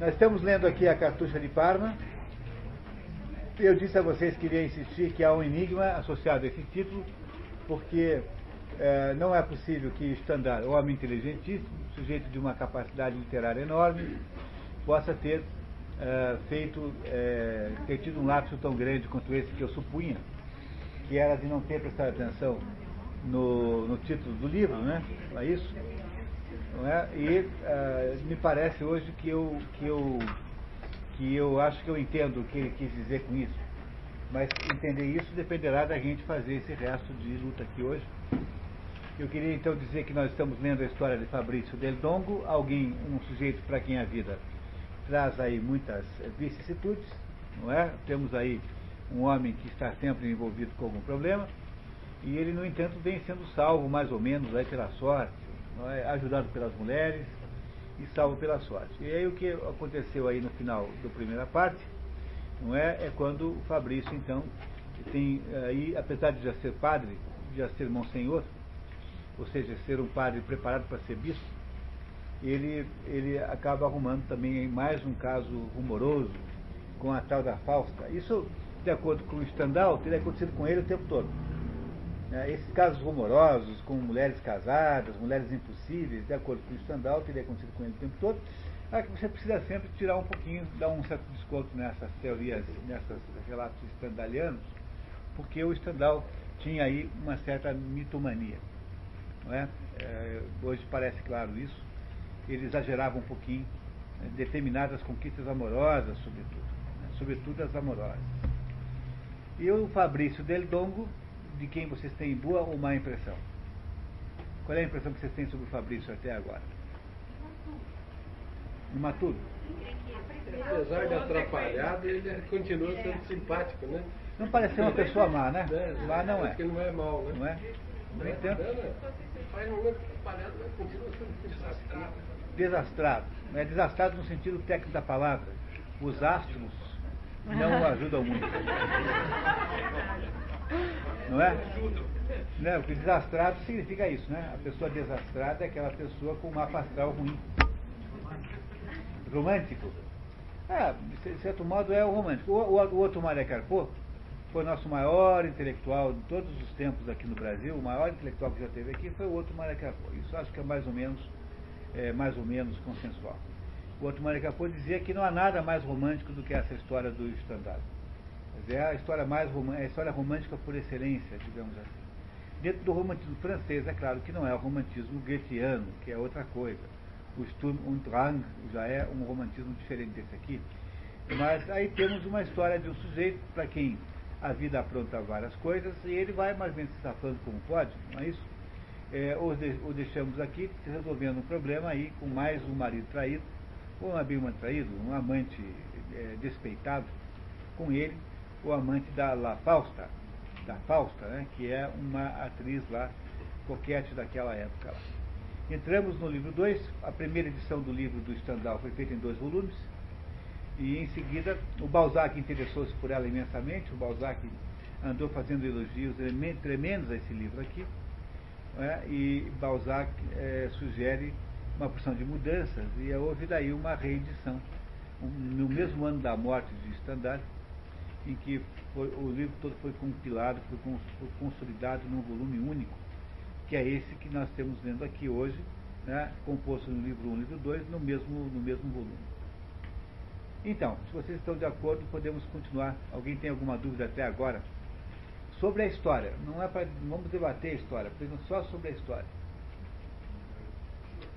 Nós estamos lendo aqui a Cartucha de Parma. Eu disse a vocês que iria insistir que há um enigma associado a esse título, porque é, não é possível que Stendhal, homem inteligentíssimo, sujeito de uma capacidade literária enorme, possa ter é, feito, é, ter tido um lapso tão grande quanto esse que eu supunha, que era de não ter prestado atenção no, no título do livro, né? É isso? Não é? E uh, me parece hoje que eu, que, eu, que eu acho que eu entendo o que ele quis dizer com isso. Mas entender isso dependerá da gente fazer esse resto de luta aqui hoje. Eu queria então dizer que nós estamos lendo a história de Fabrício Del Dongo, alguém, um sujeito para quem a vida traz aí muitas vicissitudes, não é? Temos aí um homem que está sempre envolvido com algum problema, e ele, no entanto, vem sendo salvo mais ou menos aí pela sorte, é? ajudado pelas mulheres e salvo pela sorte. E aí o que aconteceu aí no final da primeira parte, não é? É quando o Fabrício, então, tem aí, apesar de já ser padre, já ser monsenhor, ou seja, ser um padre preparado para ser bispo, ele, ele acaba arrumando também mais um caso rumoroso com a tal da Fausta. Isso, de acordo com o Stendhal, teria acontecido com ele o tempo todo. É, esses casos rumorosos, com mulheres casadas, mulheres impossíveis, de acordo com o Stendhal, teria acontecido com ele o tempo todo. É que você precisa sempre tirar um pouquinho, dar um certo desconto nessas teorias, nesses relatos stendhalianos, porque o Stendhal tinha aí uma certa mitomania. Não é? é hoje parece claro isso. Ele exagerava um pouquinho né, determinadas conquistas amorosas, sobretudo. Né, sobretudo as amorosas. E o Fabrício Del Dongo de quem vocês têm boa ou má impressão? Qual é a impressão que vocês têm sobre o Fabrício até agora? Imaturo. Apesar de atrapalhado, ele continua sendo simpático, né? Não parece ser uma pessoa má, né? É, má não é. Porque não é mal, né? Não é? No entanto, faz atrapalhado, mas continua sendo desastrado. Desastrado. É desastrado no sentido técnico da palavra. Os astros não o ajudam muito. Não é? Né? Porque desastrado significa isso, né? A pessoa desastrada é aquela pessoa com uma astral ruim. Romântico. É, de certo modo é o romântico. O, o, o outro Maria foi o nosso maior intelectual de todos os tempos aqui no Brasil, o maior intelectual que já teve aqui foi o outro Maria Carpo. Isso acho que é mais ou menos, é, mais ou menos consensual. O outro Maria Carpo dizia que não há nada mais romântico do que essa história do estandarte é a história mais romântica, é a história romântica por excelência, digamos assim. Dentro do romantismo francês, é claro que não é o romantismo goetheano, que é outra coisa. O Sturm und Drang já é um romantismo diferente desse aqui. Mas aí temos uma história de um sujeito para quem a vida apronta várias coisas e ele vai mais menos se safando como pode, não é isso? É, ou, de, ou deixamos aqui resolvendo um problema aí com mais um marido traído, ou um amigo traído, um amante é, despeitado com ele, o amante da La Fausta, da Fausta, né, que é uma atriz lá, coquete daquela época lá. Entramos no livro 2, a primeira edição do livro do Stendhal foi feita em dois volumes, e em seguida o Balzac interessou-se por ela imensamente, o Balzac andou fazendo elogios tremendos a esse livro aqui, né, e Balzac é, sugere uma porção de mudanças, e houve daí uma reedição. No mesmo ano da morte de Stendhal, em que foi, o livro todo foi compilado, foi, foi, consolidado num volume único, que é esse que nós temos lendo aqui hoje, né, composto no livro 1 e livro 2, no mesmo, no mesmo volume. Então, se vocês estão de acordo, podemos continuar. Alguém tem alguma dúvida até agora? Sobre a história. Não é para. Vamos debater a história, apenas só sobre a história.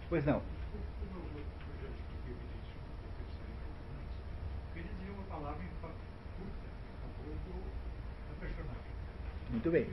Pois não. Muito bem.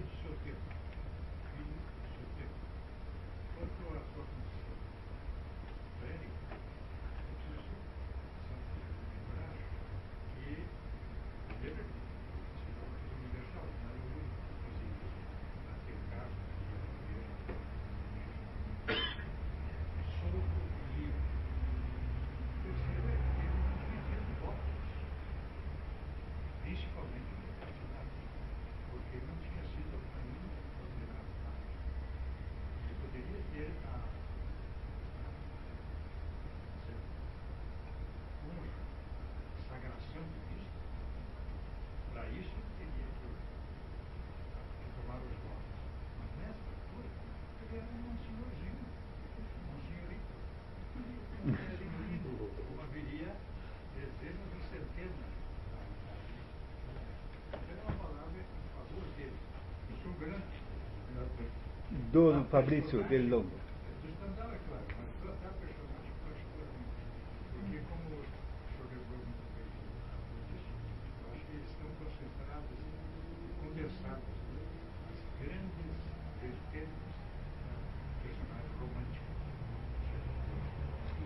Do Fabrício Del Longo.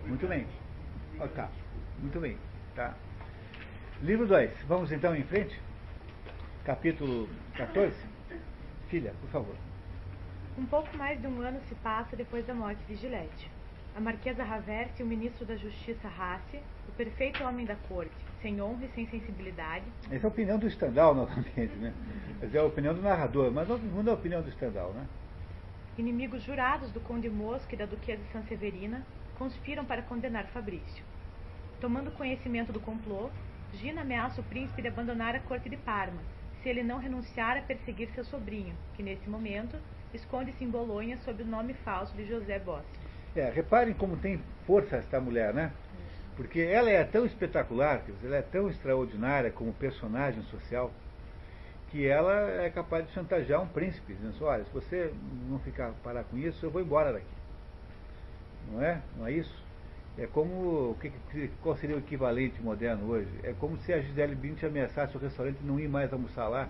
Muito bem. Oh, tá. Muito bem. Tá. Livro 2. Vamos então em frente? Capítulo 14. Filha, por favor. Um pouco mais de um ano se passa depois da morte de Gillette. A Marquesa Raverte e o ministro da Justiça Rassi, o perfeito homem da corte, sem honra e sem sensibilidade. Essa é a opinião do Stendhal, novamente, né? Essa é a opinião do narrador, mas no fundo é a opinião do Stendhal, né? Inimigos jurados do Conde Mosca e da Duquesa Sanseverina, conspiram para condenar Fabrício. Tomando conhecimento do complô, Gina ameaça o príncipe de abandonar a corte de Parma, se ele não renunciar a perseguir seu sobrinho, que nesse momento esconde-se em Bolonha sob o nome falso de José Bossi. É, reparem como tem força esta mulher, né? Porque ela é tão espetacular, ela é tão extraordinária como personagem social, que ela é capaz de chantagear um príncipe, dizendo assim, olha, se você não ficar parar com isso, eu vou embora daqui. Não é? Não é isso? É como. Qual seria o equivalente moderno hoje? É como se a Gisele Bündchen ameaçasse o restaurante não ir mais almoçar lá,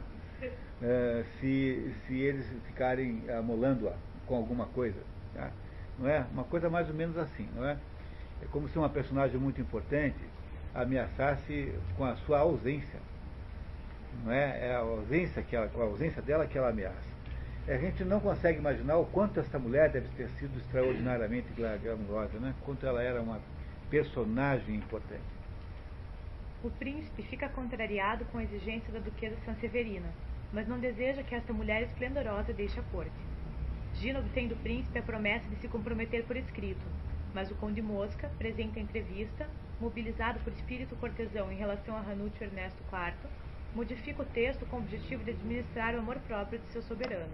é, se, se eles ficarem amolando-a com alguma coisa. Tá? Não é? Uma coisa mais ou menos assim, não é? É como se uma personagem muito importante ameaçasse com a sua ausência. Não é? É a ausência, que ela, com a ausência dela que ela ameaça a gente não consegue imaginar o quanto essa mulher deve ter sido extraordinariamente glamurosa, né? Quanto ela era uma personagem importante. O príncipe fica contrariado com a exigência da duquesa Sanseverina, mas não deseja que esta mulher esplendorosa deixe a corte. Gina obtém do príncipe a promessa de se comprometer por escrito, mas o conde Mosca, presente à entrevista, mobilizado por espírito cortesão em relação a Ranúcio Ernesto IV, modifica o texto com o objetivo de administrar o amor próprio de seu soberano.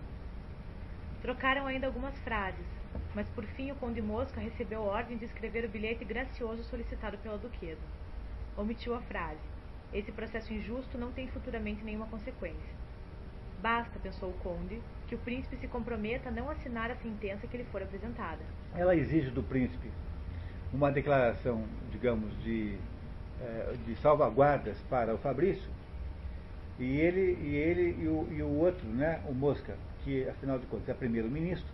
Trocaram ainda algumas frases, mas por fim o conde Mosca recebeu ordem de escrever o bilhete gracioso solicitado pela duquesa. Omitiu a frase. Esse processo injusto não tem futuramente nenhuma consequência. Basta, pensou o conde, que o príncipe se comprometa a não assinar a sentença que lhe for apresentada. Ela exige do príncipe uma declaração, digamos, de, eh, de salvaguardas para o Fabrício, e ele e, ele, e, o, e o outro, né, o Mosca, que afinal de contas é primeiro-ministro,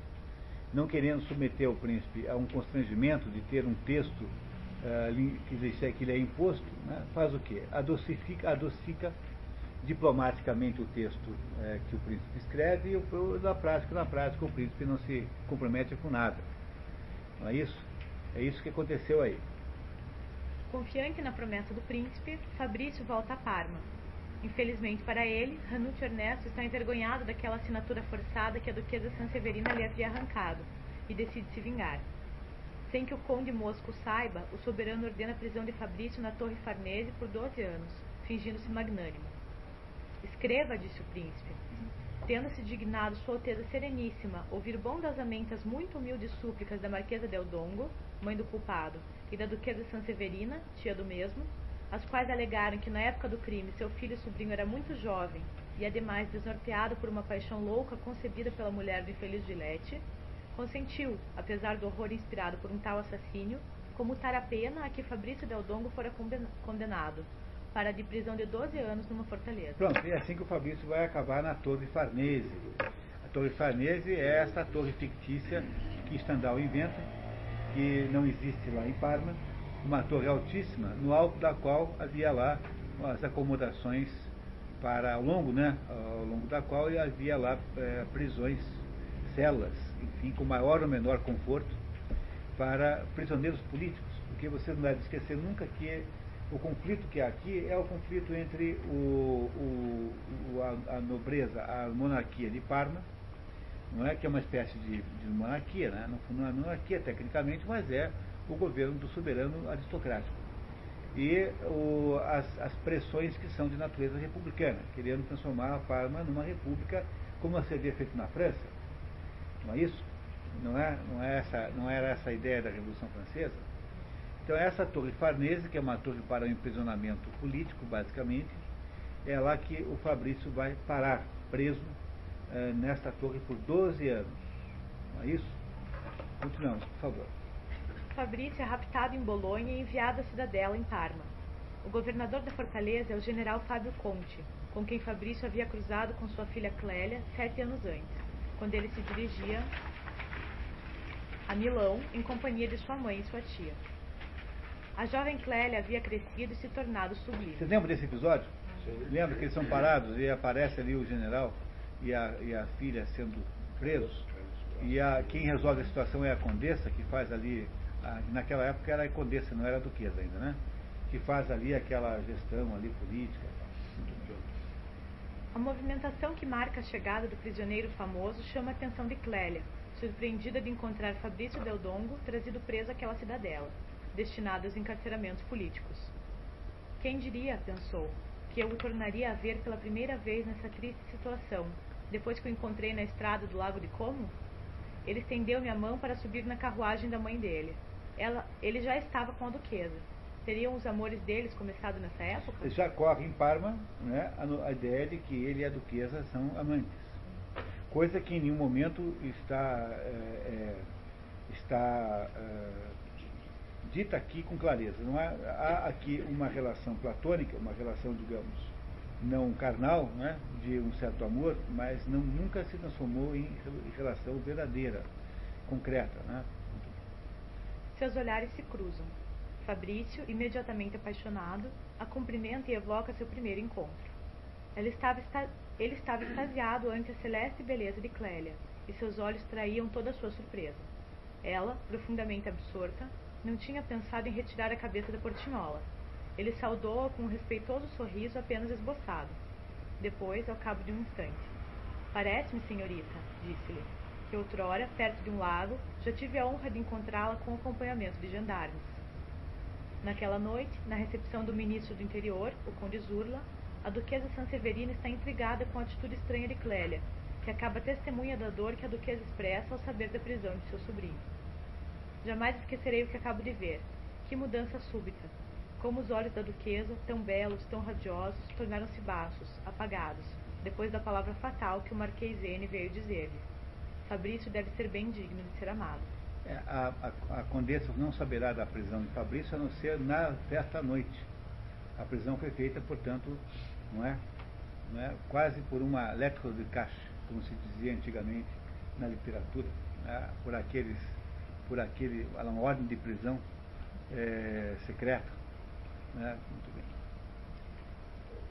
não querendo submeter o príncipe a um constrangimento de ter um texto uh, que, lhe, que lhe é imposto, né, faz o quê? Adocifica, adocica diplomaticamente o texto uh, que o príncipe escreve e na prática, na prática o príncipe não se compromete com nada. Não é isso? É isso que aconteceu aí. Confiante na promessa do príncipe, Fabrício volta a Parma Infelizmente para ele, Ranuccio Ernesto está envergonhado daquela assinatura forçada que a duquesa Sanseverina lhe havia arrancado e decide se vingar. Sem que o conde Mosco saiba, o soberano ordena a prisão de Fabrício na Torre Farnese por 12 anos, fingindo-se magnânimo. Escreva, disse o príncipe. Tendo-se dignado Sua Alteza Sereníssima ouvir bondosamente as muito humildes súplicas da Marquesa del Dongo, mãe do culpado, e da Duquesa Sanseverina, tia do mesmo, as quais alegaram que na época do crime seu filho e sobrinho era muito jovem e ademais desnorteado por uma paixão louca concebida pela mulher do infeliz Gillette, consentiu, apesar do horror inspirado por um tal assassínio, comutar a pena a que Fabrício Del Dongo fora condenado, para de prisão de 12 anos numa fortaleza. Pronto, e é assim que o Fabrício vai acabar na Torre Farnese. A Torre Farnese é essa torre fictícia que Stendhal inventa, que não existe lá em Parma, uma torre altíssima, no alto da qual havia lá as acomodações para ao longo, né, ao longo da qual havia lá é, prisões, celas, enfim, com maior ou menor conforto para prisioneiros políticos, porque você não deve esquecer nunca que o conflito que há aqui é o conflito entre o, o, o a, a, nobreza, a monarquia de Parma, não é que é uma espécie de, de monarquia, né? não é monarquia tecnicamente, mas é o governo do soberano aristocrático. E o, as, as, pressões que são de natureza republicana, querendo transformar a Parma numa república, como se havia feito na França. Não é isso? Não, é, não, é essa, não era essa a ideia da Revolução Francesa? Então, essa torre Farnese, que é uma torre para o emprisionamento político, basicamente, é lá que o Fabrício vai parar, preso, eh, nesta torre por 12 anos. é isso? Continuamos, por favor. Fabrício é raptado em Bolonha e enviado à cidadela em Parma. O governador da fortaleza é o general Fábio Conte, com quem Fabrício havia cruzado com sua filha Clélia sete anos antes, quando ele se dirigia a Milão em companhia de sua mãe e sua tia. A jovem Clélia havia crescido e se tornado sublime. Você lembra desse episódio? Sim. Lembra que eles são parados e aparece ali o general e a, e a filha sendo presos? E a, quem resolve a situação é a condessa, que faz ali. a- naquela época era a condessa, não era a duquesa ainda, né? Que faz ali aquela gestão ali política. A movimentação que marca a chegada do prisioneiro famoso chama a atenção de Clélia, surpreendida de encontrar Fabrício Del Dongo trazido preso àquela cidadela, destinado aos encarceramentos políticos. Quem diria, pensou, que eu o tornaria a ver pela primeira vez nessa triste situação, depois que o encontrei na estrada do Lago de Como? Ele estendeu-me a mão para subir na carruagem da mãe dele. Ela, ele já estava com a duquesa. Teriam os amores deles começado nessa época? Já corre em Parma né, a, a ideia de que ele e a duquesa são amantes. Coisa que em nenhum momento está, é, é, está é, dita aqui com clareza. Não há, há aqui uma relação platônica, uma relação, digamos, não carnal, né, de um certo amor, mas não, nunca se transformou em, relação verdadeira, concreta. Né? Seus olhares se cruzam. Fabrício, imediatamente apaixonado, a cumprimenta e evoca seu primeiro encontro. Ela estava esta- ele estava extasiado ante a celeste beleza de Clélia, e seus olhos traíam toda a sua surpresa. Ela, profundamente absorta, não tinha pensado em retirar a cabeça da portinhola. Ele saudou-a com um respeitoso sorriso apenas esboçado. Depois, ao cabo de um instante. Parece-me, senhorita, disse-lhe, que outrora, perto de um lago, já tive a honra de encontrá-la com acompanhamento de gendarmes. Naquela noite, na recepção do ministro do interior, o conde Zurla, a duquesa Sanseverina está intrigada com a atitude estranha de Clélia, que acaba testemunha da dor que a duquesa expressa ao saber da prisão de seu sobrinho. Jamais esquecerei o que acabo de ver. Que mudança súbita! Como os olhos da duquesa, tão belos, tão radiosos, tornaram-se baixos, apagados, depois da palavra fatal que o Marquês N veio dizer-lhe. Fabrício deve ser bem digno de ser amado. É, a, a, a condessa não saberá da prisão de Fabrício a não ser na festa noite. A prisão foi feita, portanto, não é, não é quase por uma lettre de caixa, como se dizia antigamente na literatura, né, por aqueles, por aquele, uma ordem de prisão é, secreta. Né, muito bem.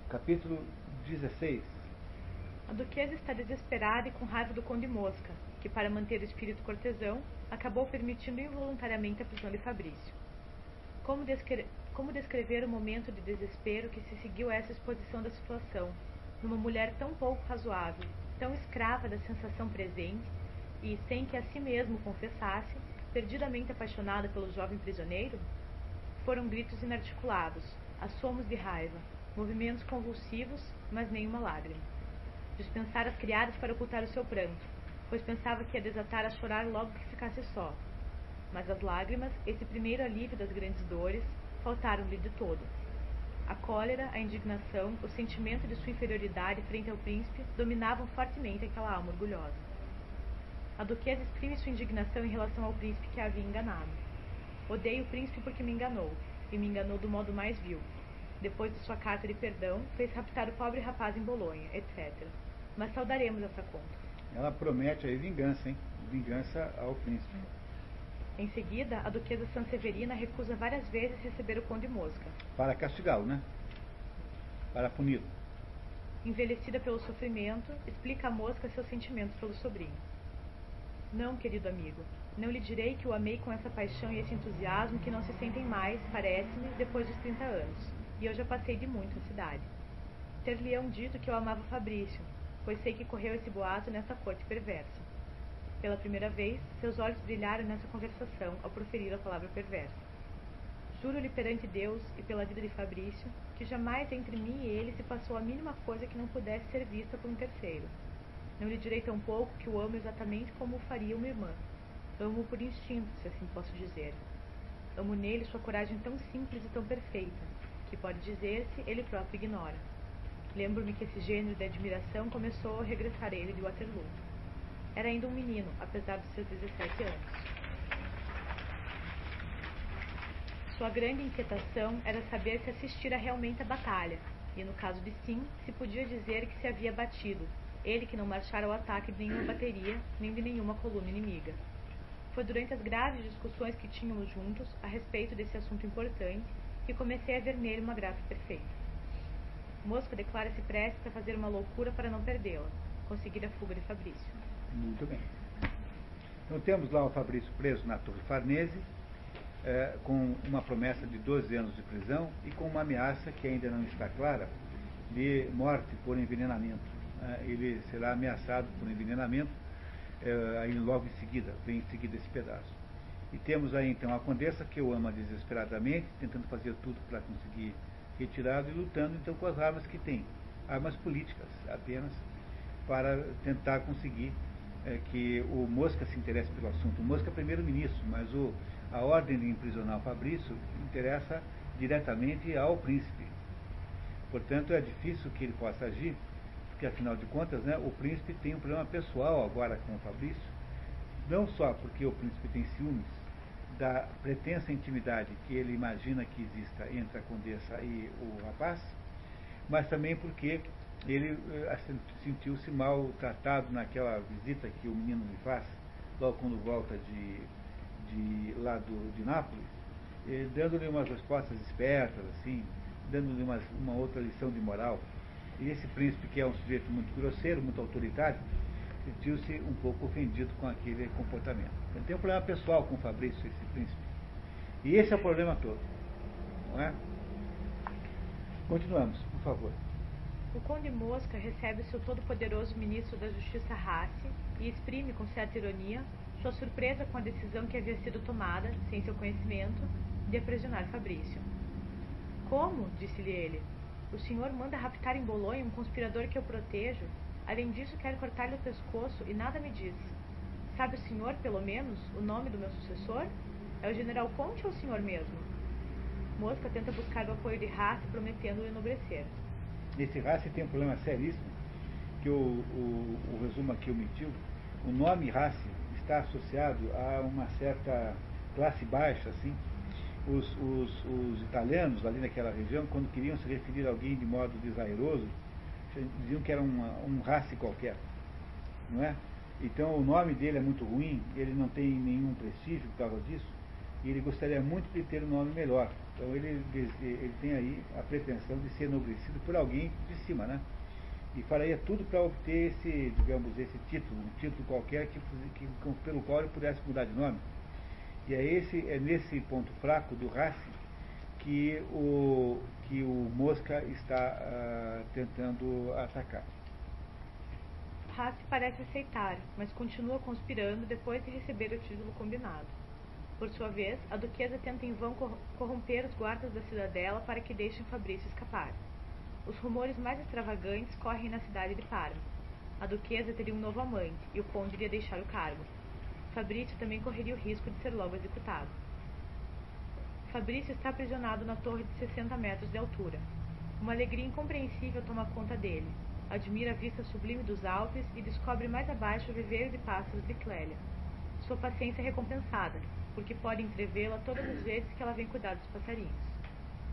Capítulo 16. A duquesa está desesperada e com raiva do conde Mosca, que, para manter o espírito cortesão, acabou permitindo involuntariamente a prisão de Fabrício. Como, descre- como descrever o momento de desespero que se seguiu a essa exposição da situação, numa mulher tão pouco razoável, tão escrava da sensação presente e, sem que a si mesmo confessasse, perdidamente apaixonada pelo jovem prisioneiro? Foram gritos inarticulados, assomos de raiva, movimentos convulsivos, mas nenhuma lágrima. Dispensara as criadas para ocultar o seu pranto, pois pensava que ia desatar a chorar logo que ficasse só. Mas as lágrimas, esse primeiro alívio das grandes dores, faltaram-lhe de todo. A cólera, a indignação, o sentimento de sua inferioridade frente ao príncipe dominavam fortemente aquela alma orgulhosa. A duquesa exprime sua indignação em relação ao príncipe que a havia enganado. Odeio o príncipe porque me enganou, e me enganou do modo mais vil. Depois de sua carta de perdão, fez raptar o pobre rapaz em Bolonha, etc. Mas saudaremos essa conta. Ela promete aí vingança, hein? Vingança ao príncipe. Em seguida, a duquesa Sanseverina recusa várias vezes receber o conde Mosca. Para castigá-lo, né? Para puni-lo. Envelhecida pelo sofrimento, explica a Mosca seus sentimentos pelo sobrinho. Não, querido amigo, não lhe direi que o amei com essa paixão e esse entusiasmo que não se sentem mais, parece-me, depois dos 30 anos, e eu já passei de muito a cidade. Ter-lhe-ão dito que eu amava Fabrício, pois sei que correu esse boato nessa corte perversa. Pela primeira vez, seus olhos brilharam nessa conversação ao proferir a palavra perversa. Juro-lhe perante Deus e pela vida de Fabrício que jamais entre mim e ele se passou a mínima coisa que não pudesse ser vista por um terceiro. Não lhe direi tão pouco que o amo exatamente como o faria uma irmã. Amo por instinto, se assim posso dizer. Amo nele sua coragem tão simples e tão perfeita, que pode dizer-se ele próprio ignora. Lembro-me que esse gênero de admiração começou a regressar ele de Waterloo. Era ainda um menino, apesar dos seus 17 anos. Sua grande inquietação era saber se assistira realmente à batalha, e no caso de sim, se podia dizer que se havia batido, ele que não marchara ao ataque de nenhuma bateria, nem de nenhuma coluna inimiga. Foi durante as graves discussões que tínhamos juntos a respeito desse assunto importante que comecei a ver nele uma graça perfeita. Mosca declara-se prestes a fazer uma loucura para não perdê-la, conseguir a fuga de Fabrício. Muito bem. Então temos lá o Fabrício preso na Torre Farnese, é, com uma promessa de 12 anos de prisão e com uma ameaça que ainda não está clara de morte por envenenamento. É, ele será ameaçado por envenenamento é, aí logo em seguida, vem em seguida esse pedaço. E temos aí então a condessa que o ama desesperadamente, tentando fazer tudo para conseguir retirá-lo e lutando então com as armas que tem, armas políticas apenas, para tentar conseguir é, que o Mosca se interesse pelo assunto. O Mosca é primeiro-ministro, mas o, a ordem de imprisionar o Fabrício interessa diretamente ao príncipe. Portanto, é difícil que ele possa agir, porque afinal de contas, né, o príncipe tem um problema pessoal agora com o Fabrício, não só porque o príncipe tem ciúmes da pretensa intimidade que ele imagina que exista entre a condessa e o rapaz, mas também porque ele eh, sentiu-se mal tratado naquela visita que o menino lhe faz, logo quando volta de de, lá do, de Nápoles, eh, dando-lhe umas respostas espertas, assim, dando-lhe uma, uma outra lição de moral. E esse príncipe, que é um sujeito muito grosseiro, muito autoritário, sentiu-se um pouco ofendido com aquele comportamento. Ele tem um problema pessoal com o Fabrício, esse príncipe. E esse é o problema todo. Não é? Continuamos, por favor. O conde Mosca recebe seu todo-poderoso ministro da Justiça Rassi e exprime com certa ironia sua surpresa com a decisão que havia sido tomada, sem seu conhecimento, de aprisionar Fabrício. Como? disse-lhe ele. O senhor manda raptar em Bolonha um conspirador que eu protejo? Além disso, quer cortar-lhe o pescoço e nada me diz. Sabe o senhor, pelo menos, o nome do meu sucessor? É o general Conte ou o senhor mesmo? Mosca tenta buscar o apoio de Rassi, prometendo-lhe enobrecer. Esse Rassi tem um problema seríssimo, que o, o, o resumo aqui omitiu. O nome Rassi está associado a uma certa classe baixa, assim. Os, os, os italianos ali naquela região, quando queriam se referir a alguém de modo desairoso, diziam que era uma, um race qualquer, não é? Então o nome dele é muito ruim, ele não tem nenhum prestígio por causa disso, e ele gostaria muito de ter um nome melhor. Então ele, ele tem aí a pretensão de ser enobrecido por alguém de cima, né? e faria tudo para obter esse, digamos, esse título, um título qualquer que, que, pelo qual ele pudesse mudar de nome. E é, esse, é nesse ponto fraco do Racing que o, que o Mosca está uh, tentando atacar. Rassi parece aceitar, mas continua conspirando depois de receber o título combinado. Por sua vez, a duquesa tenta em vão corromper os guardas da cidadela para que deixem Fabrício escapar. Os rumores mais extravagantes correm na cidade de Parma. A duquesa teria um novo amante e o conde iria deixar o cargo. Fabrício também correria o risco de ser logo executado. Fabrício está aprisionado na torre de 60 metros de altura. Uma alegria incompreensível toma conta dele. Admira a vista sublime dos Alpes e descobre mais abaixo o viveiro de pássaros de Clélia. Sua paciência é recompensada, porque pode entrevê-la todas as vezes que ela vem cuidar dos passarinhos.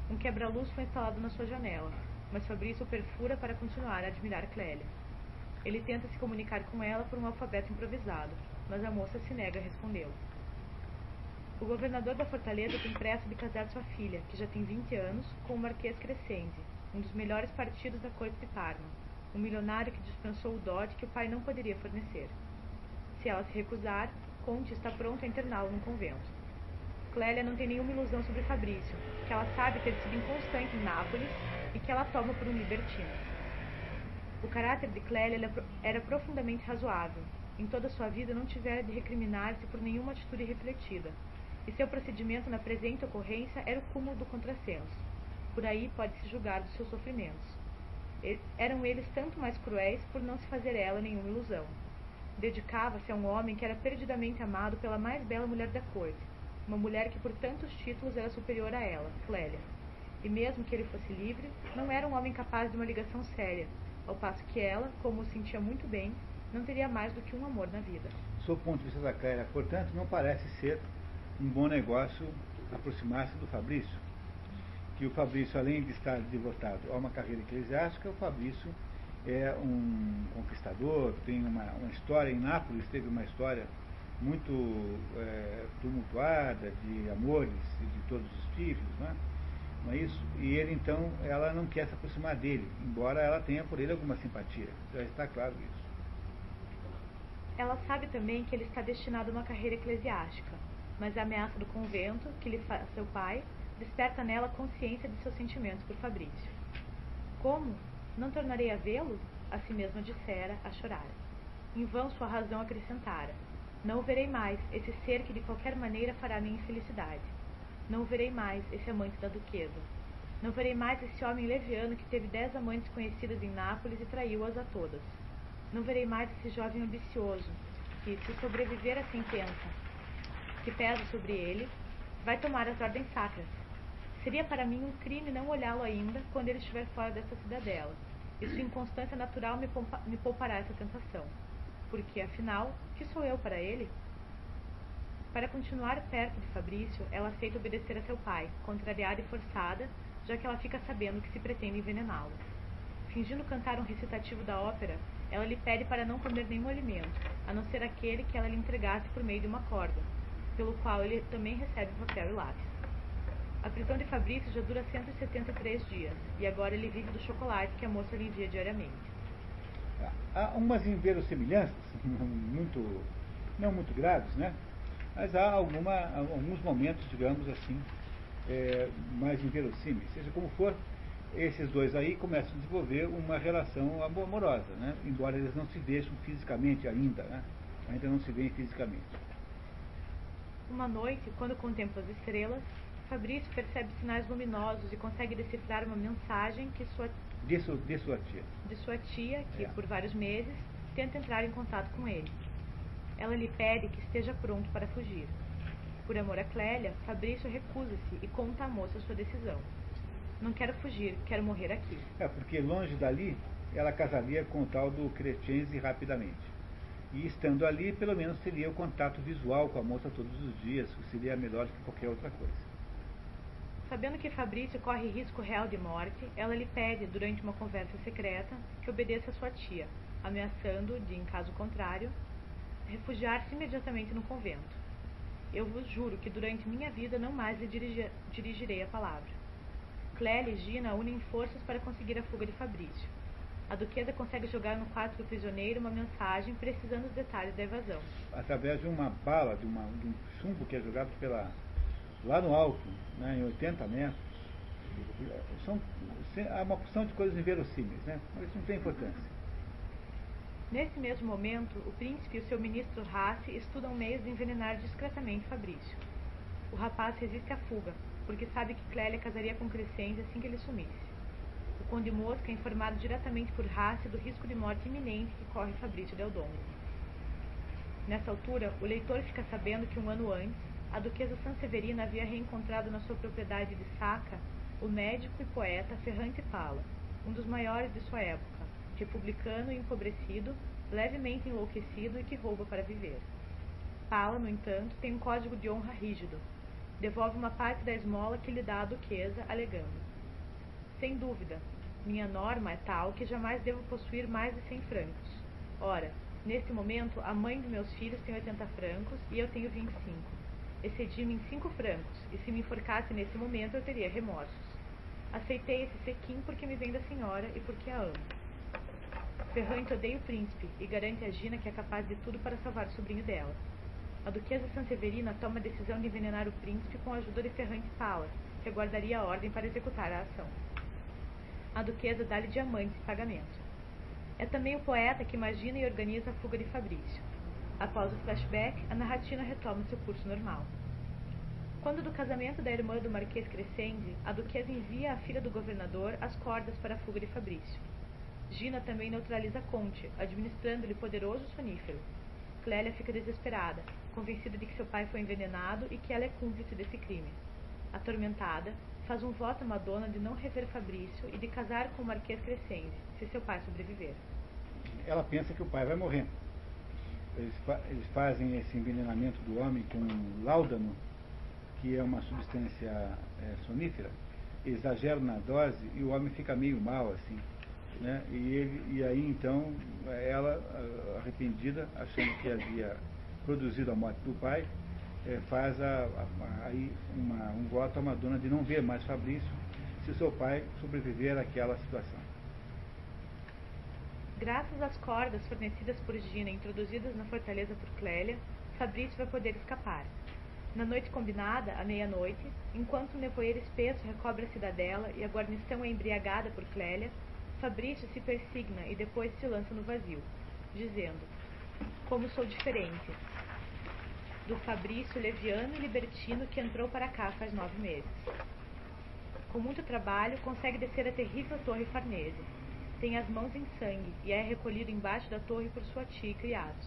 Um quebra-luz foi instalado na sua janela, mas Fabrício perfura para continuar a admirar Clélia. Ele tenta se comunicar com ela por um alfabeto improvisado, mas a moça se nega a respondê-lo. O governador da fortaleza tem pressa de casar sua filha, que já tem 20 anos, com o Marquês Crescente, um dos melhores partidos da corte de Parma, um milionário que dispensou o dote que o pai não poderia fornecer. Se ela se recusar, Conte está pronto a interná-lo num convento. Clélia não tem nenhuma ilusão sobre Fabrício, que ela sabe ter sido inconstante em Nápoles e que ela toma por um libertino. O caráter de Clélia era profundamente razoável. Em toda sua vida não tivera de recriminar-se por nenhuma atitude refletida, e seu procedimento na presente ocorrência era o cúmulo do contrassenso. Por aí pode-se julgar dos seus sofrimentos. Eram eles tanto mais cruéis por não se fazer ela nenhuma ilusão. Dedicava-se a um homem que era perdidamente amado pela mais bela mulher da corte, uma mulher que por tantos títulos era superior a ela, Clélia e mesmo que ele fosse livre, não era um homem capaz de uma ligação séria, ao passo que ela, como o sentia muito bem, não teria mais do que um amor na vida. Sob o ponto de vista da Clélia, portanto, não parece ser um bom negócio aproximar-se do Fabrício. Que o Fabrício, além de estar devotado a uma carreira eclesiástica, o Fabrício é um conquistador, tem uma, uma história em Nápoles, teve uma história muito é, tumultuada de amores de todos os tipos, não é? não é isso? E ele então, ela não quer se aproximar dele, embora ela tenha por ele alguma simpatia. Já está claro isso. Ela sabe também que ele está destinado a uma carreira eclesiástica, mas a ameaça do convento, que lhe faz seu pai, desperta nela consciência de seus sentimentos por Fabrício. Como? Não tornarei a vê-lo? A si mesma dissera, a chorar. Em vão sua razão acrescentara. Não o verei mais, esse ser que de qualquer maneira fará minha infelicidade. Não o verei mais, esse amante da duquesa. Não verei mais esse homem leviano que teve dez amantes conhecidas em Nápoles e traiu-as a todas. Não verei mais esse jovem ambicioso, que, se sobreviver à sentença que pesa sobre ele, vai tomar as ordens sacras. Seria para mim um crime não olhá-lo ainda quando ele estiver fora dessa cidadela, e sua inconstância natural me, poupa, me poupará essa tentação. Porque, afinal, que sou eu para ele? Para continuar perto de Fabrício, ela aceita obedecer a seu pai, contrariada e forçada, já que ela fica sabendo que se pretende envenená-lo. Fingindo cantar um recitativo da ópera, ela lhe pede para não comer nenhum alimento, a não ser aquele que ela lhe entregasse por meio de uma corda, pelo qual ele também recebe papel e lápis. A prisão de Fabrício já dura 173 dias, e agora ele vive do chocolate que a moça lhe envia diariamente. Há umas inverossimilhanças, muito, não muito graves, né? Mas há alguma, alguns momentos, digamos assim, é, mais inverossímeis. Seja como for, esses dois aí começam a desenvolver uma relação amorosa, né? embora eles não se vejam fisicamente ainda, né? ainda não se veem fisicamente. Uma noite, quando contempla as estrelas, Fabrício percebe sinais luminosos e consegue decifrar uma mensagem que sua de, su, de sua tia de sua tia que é. por vários meses tenta entrar em contato com ele. Ela lhe pede que esteja pronto para fugir. Por amor a Clélia, Fabrício recusa-se e conta à moça sua decisão. Não quero fugir, quero morrer aqui. É, porque longe dali, ela casaria com o tal do Crescenzi rapidamente. E estando ali, pelo menos teria o contato visual com a moça todos os dias, que seria melhor que qualquer outra coisa. Sabendo que Fabrício corre risco real de morte, ela lhe pede, durante uma conversa secreta, que obedeça a sua tia, ameaçando de, em caso contrário, refugiar-se imediatamente no convento. Eu vos juro que durante minha vida não mais lhe dirigirei a palavra. Clélia e Gina unem forças para conseguir a fuga de Fabrício. A duquesa consegue jogar no quarto do prisioneiro uma mensagem precisando dos detalhes da evasão. Através de uma bala, de, uma, de um chumbo que é jogado pela, lá no alto, né, em 80 metros. São, há uma porção de coisas inverossímeis, né? mas isso não tem importância. Nesse mesmo momento, o príncipe e o seu ministro Rassi estudam meios de envenenar discretamente Fabrício. O rapaz resiste à fuga, porque sabe que Clélia casaria com Crescente assim que ele sumisse. O conde Mosca é informado diretamente por Hasse do risco de morte iminente que corre Fabrício Del Dongo. Nessa altura, o leitor fica sabendo que um ano antes, a duquesa Sanseverina havia reencontrado na sua propriedade de Saca o médico e poeta Ferrante Pala, um dos maiores de sua época, republicano e empobrecido, levemente enlouquecido e que rouba para viver. Pala, no entanto, tem um código de honra rígido, devolve uma parte da esmola que lhe dá a duquesa, alegando: Sem dúvida, minha norma é tal que jamais devo possuir mais de cem francos. Ora, neste momento, a mãe de meus filhos tem 80 francos e eu tenho 25. Excedi-me em cinco francos, e se me enforcasse nesse momento eu teria remorsos. Aceitei esse sequim porque me vem da senhora e porque a amo. Ferrante odeia o príncipe e garante a Gina que é capaz de tudo para salvar o sobrinho dela. A duquesa Sanseverina toma a decisão de envenenar o príncipe com a ajuda de Ferrante Palas, que aguardaria a ordem para executar a ação. A duquesa dá-lhe diamantes em pagamento. É também o poeta que imagina e organiza a fuga de Fabrício. Após o flashback, a narrativa retoma seu curso normal. Quando do casamento da irmã do Marquês Crescende, a duquesa envia à filha do governador as cordas para a fuga de Fabrício. Gina também neutraliza Conte, administrando-lhe poderoso sonífero. Clélia fica desesperada, convencida de que seu pai foi envenenado e que ela é cúmplice desse crime. Atormentada, faz um voto à Madonna de não rever Fabrício e de casar com o Marquês Crescente, se seu pai sobreviver. Ela pensa que o pai vai morrer. eles, fa eles fazem esse envenenamento do homem com láudano, que é uma substância é, sonífera, exageram na dose e o homem fica meio mal assim. Né? E, ele, e aí então ela, arrependida, achando que havia produzido a morte do pai, é, faz a, a, aí uma, um voto à Madonna de não ver mais Fabrício se seu pai sobreviver àquela situação. Graças às cordas fornecidas por Gina introduzidas na fortaleza por Clélia, Fabrício vai poder escapar. Na noite combinada, à meia-noite, enquanto um nevoeiro espesso recobre a cidadela e a guarnição é embriagada por Clélia, Fabrício se persigna e depois se lança no vazio, dizendo: Como sou diferente do Fabrício leviano e libertino que entrou para cá faz nove meses. Com muito trabalho, consegue descer a terrível torre Farnese, tem as mãos em sangue e é recolhido embaixo da torre por sua tia e criados.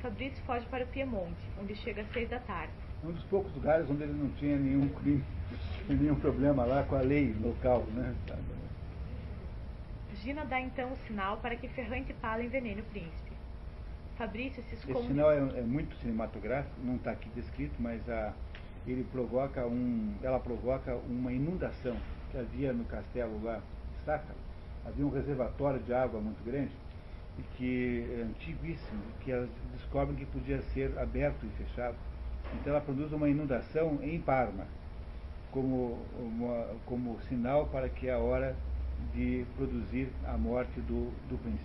Fabrício foge para o Piemonte, onde chega às seis da tarde. Um dos poucos lugares onde ele não tinha nenhum crime, nenhum problema lá com a lei local, né? Gina dá então o sinal para que Ferrante Pala envenene o príncipe. Fabrício se esconde. Esse sinal é, é muito cinematográfico, não está aqui descrito, mas a, ele provoca um, ela provoca uma inundação que havia no castelo lá, Sácaro, havia um reservatório de água muito grande e que é antiguíssimo, que elas descobrem que podia ser aberto e fechado. Então ela produz uma inundação em Parma, como, uma, como sinal para que a hora de produzir a morte do, do príncipe.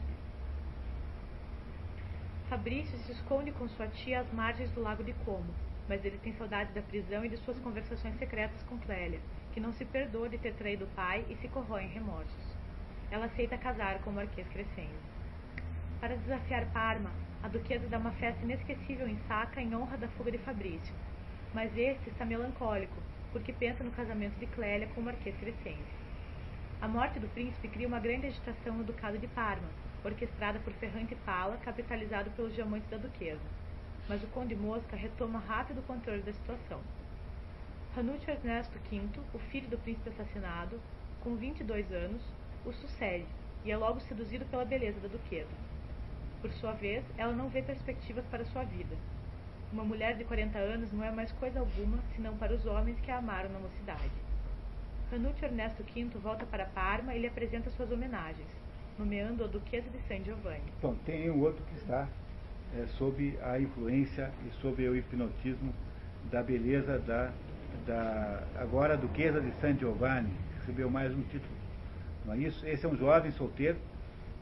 Fabrício se esconde com sua tia às margens do lago de Como, mas ele tem saudade da prisão e de suas conversações secretas com Clélia, que não se perdoa de ter traído o pai e se corrói em remorsos ela aceita casar com o Marquês Crescendo. Para desafiar Parma, a duquesa dá uma festa inesquecível em Saca em honra da fuga de Fabrício. Mas este está melancólico, porque pensa no casamento de Clélia com o Marquês Crescente. A morte do príncipe cria uma grande agitação no Ducado de Parma, orquestrada por Ferrante Pala, capitalizado pelos diamantes da duquesa. Mas o conde Mosca retoma rápido o controle da situação. Ranúcio Ernesto V, o filho do príncipe assassinado, com 22 anos, o sucede e é logo seduzido pela beleza da duquesa. Por sua vez, ela não vê perspectivas para sua vida. Uma mulher de 40 anos não é mais coisa alguma senão para os homens que a amaram na mocidade. Canute Ernesto V volta para Parma e lhe apresenta suas homenagens, nomeando a Duquesa de San Giovanni. Bom, tem um outro que está é, sob a influência e sob o hipnotismo da beleza da, da agora Duquesa de San Giovanni, recebeu mais um título não é isso? Esse é um jovem solteiro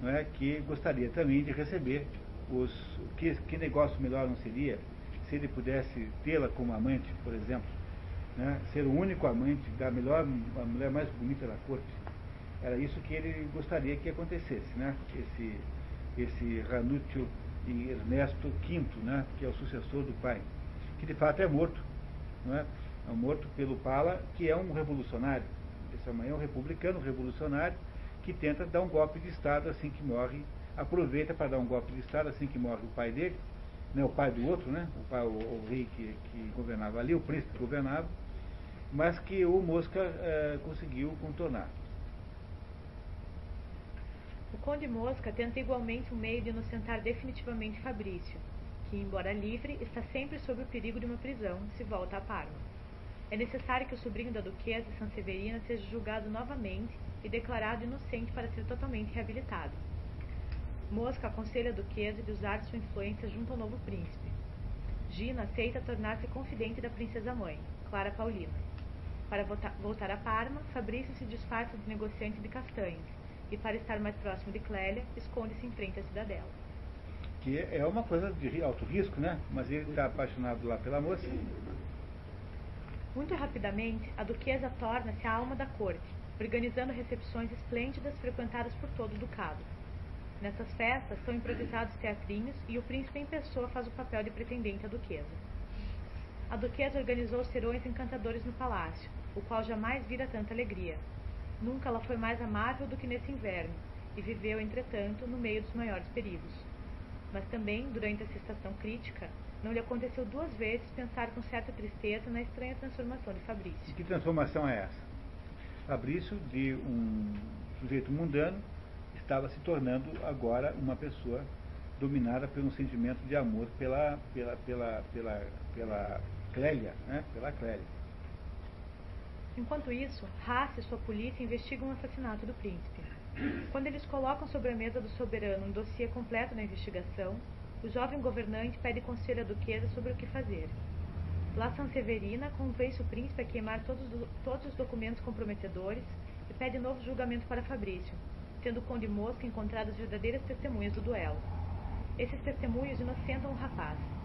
não é, que gostaria também de receber os. Que, que negócio melhor não seria se ele pudesse tê-la como amante, por exemplo, né, ser o único amante da melhor, a mulher mais bonita da corte. Era isso que ele gostaria que acontecesse, né? Esse, esse Ranúcio Ernesto V, né, que é o sucessor do pai, que de fato é morto, é? É morto pelo Pala, que é um revolucionário esse amanhã é um republicano revolucionário que tenta dar um golpe de Estado assim que morre, aproveita para dar um golpe de Estado assim que morre o pai dele, né, o pai do outro, né, o, pai, o, o rei que, que, governava ali, o príncipe que governava, mas que o Mosca eh, conseguiu contornar. O Conde Mosca tenta igualmente um meio de inocentar definitivamente Fabrício, que, embora livre, está sempre sob o perigo de uma prisão se volta a Parma. É necessário que o sobrinho da duquesa Sanseverina seja julgado novamente e declarado inocente para ser totalmente reabilitado. Mosca aconselha a duquesa de usar sua influência junto ao novo príncipe. Gina aceita tornar-se confidente da princesa mãe, Clara Paulina. Para voltar a Parma, Fabrício se disfarça de negociante de castanhas e, para estar mais próximo de Clélia, esconde-se em frente à cidadela. Que é uma coisa de alto risco, né? Mas ele está apaixonado lá pela moça muito rapidamente, a duquesa torna-se a alma da corte, organizando recepções esplêndidas frequentadas por todo o ducado. Nessas festas são improvisados teatrinhos e o príncipe em pessoa faz o papel de pretendente à duquesa. A duquesa organizou serões encantadores no palácio, o qual jamais vira tanta alegria. Nunca ela foi mais amável do que nesse inverno, e viveu, entretanto, no meio dos maiores perigos. Mas também, durante essa estação crítica, não lhe aconteceu duas vezes pensar com certa tristeza na estranha transformação de Fabrício. E que transformação é essa? Fabrício, de um sujeito mundano, estava se tornando agora uma pessoa dominada por um sentimento de amor pela, pela, pela, pela, pela Clélia, né? pela Clélia. Enquanto isso, Haas e sua polícia investigam o assassinato do príncipe. Quando eles colocam sobre a mesa do soberano um dossiê completo da investigação, o jovem governante pede conselho à duquesa sobre o que fazer. La Sanseverina convence o príncipe a queimar todos, todos os documentos comprometedores e pede novo julgamento para Fabrício, tendo o conde Mosca encontrado as verdadeiras testemunhas do duelo. Esses testemunhos inocentam o rapaz.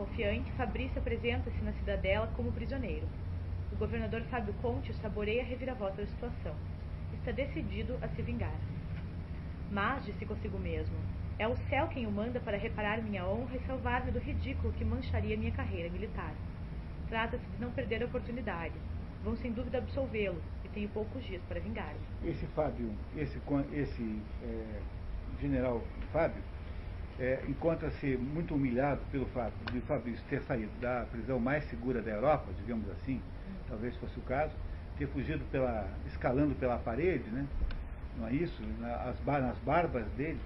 Confiante, Fabrício apresenta-se na cidadela como prisioneiro. O governador Fábio Conte saboreia a reviravolta da situação. Está decidido a se vingar. Mas, disse consigo mesmo, é o céu quem o manda para reparar minha honra e salvar-me do ridículo que mancharia minha carreira militar. Trata-se de não perder a oportunidade. Vão sem dúvida absolvê-lo e tenho poucos dias para vingar-me. Esse Fábio, esse, esse é, general Fábio, é, encontra-se muito humilhado pelo fato de Fabrício ter saído da prisão mais segura da Europa, digamos assim, talvez fosse o caso, ter fugido pela, escalando pela parede, né? não é isso? Nas, nas barbas dele,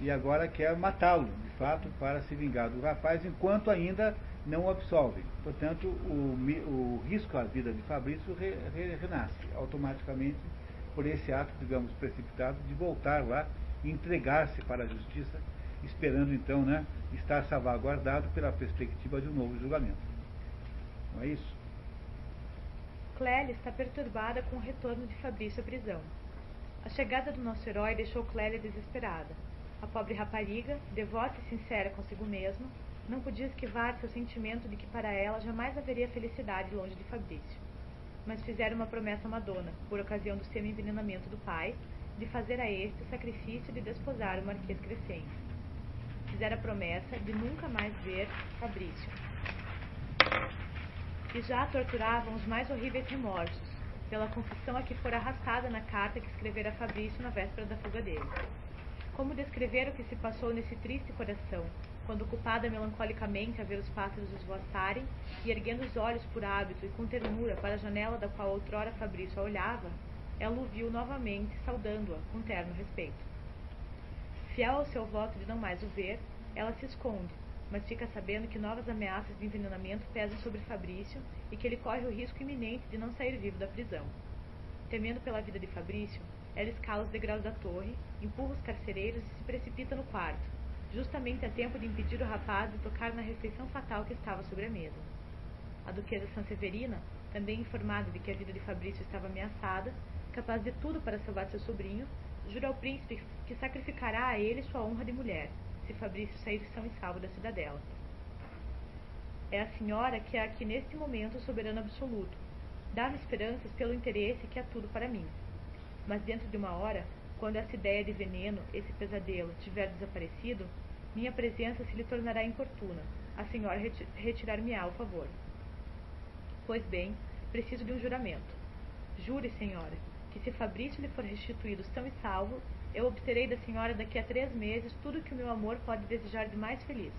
e agora quer matá-lo, de fato, para se vingar do rapaz, enquanto ainda não o absolve. Portanto, o, o risco à vida de Fabrício re, re, renasce automaticamente por esse ato, digamos, precipitado de voltar lá e entregar-se para a justiça, esperando então né, estar salvaguardado pela perspectiva de um novo julgamento. Não é isso? Clélia está perturbada com o retorno de Fabrício à prisão. A chegada do nosso herói deixou Clélia desesperada. A pobre rapariga, devota e sincera consigo mesma, não podia esquivar seu sentimento de que para ela jamais haveria felicidade longe de Fabrício. Mas fizeram uma promessa a Madonna, por ocasião do semi-envenenamento do pai, de fazer a este o sacrifício de desposar o Marquês Crescente. Fizeram a promessa de nunca mais ver Fabrício e já a torturavam os mais horríveis remorsos, pela confissão a que fora arrastada na carta que escrevera Fabrício na véspera da fuga dele. Como descrever o que se passou nesse triste coração, quando ocupada melancolicamente a ver os pássaros esvoaçarem, e erguendo os olhos por hábito e com ternura para a janela da qual outrora Fabrício a olhava, ela o viu novamente, saudando-a com terno respeito. Fiel ao seu voto de não mais o ver, ela se esconde, mas fica sabendo que novas ameaças de envenenamento pesam sobre Fabrício e que ele corre o risco iminente de não sair vivo da prisão. Temendo pela vida de Fabrício, ela escala os degraus da torre, empurra os carcereiros e se precipita no quarto, justamente a tempo de impedir o rapaz de tocar na refeição fatal que estava sobre a mesa. A duquesa Sanseverina, também informada de que a vida de Fabrício estava ameaçada, capaz de tudo para salvar seu sobrinho, jura ao príncipe que sacrificará a ele sua honra de mulher, se Fabrício sair são e salvo da cidadela. É a senhora que é aqui neste momento o soberano absoluto. Dá-me esperanças pelo interesse que é tudo para mim. Mas dentro de uma hora, quando essa ideia de veneno, esse pesadelo, tiver desaparecido, minha presença se lhe tornará importuna. A senhora retirar-me-á o favor. Pois bem, preciso de um juramento. Jure, senhora, que se Fabrício lhe for restituído são e salvo, eu obterei da senhora daqui a três meses tudo que o meu amor pode desejar de mais feliz.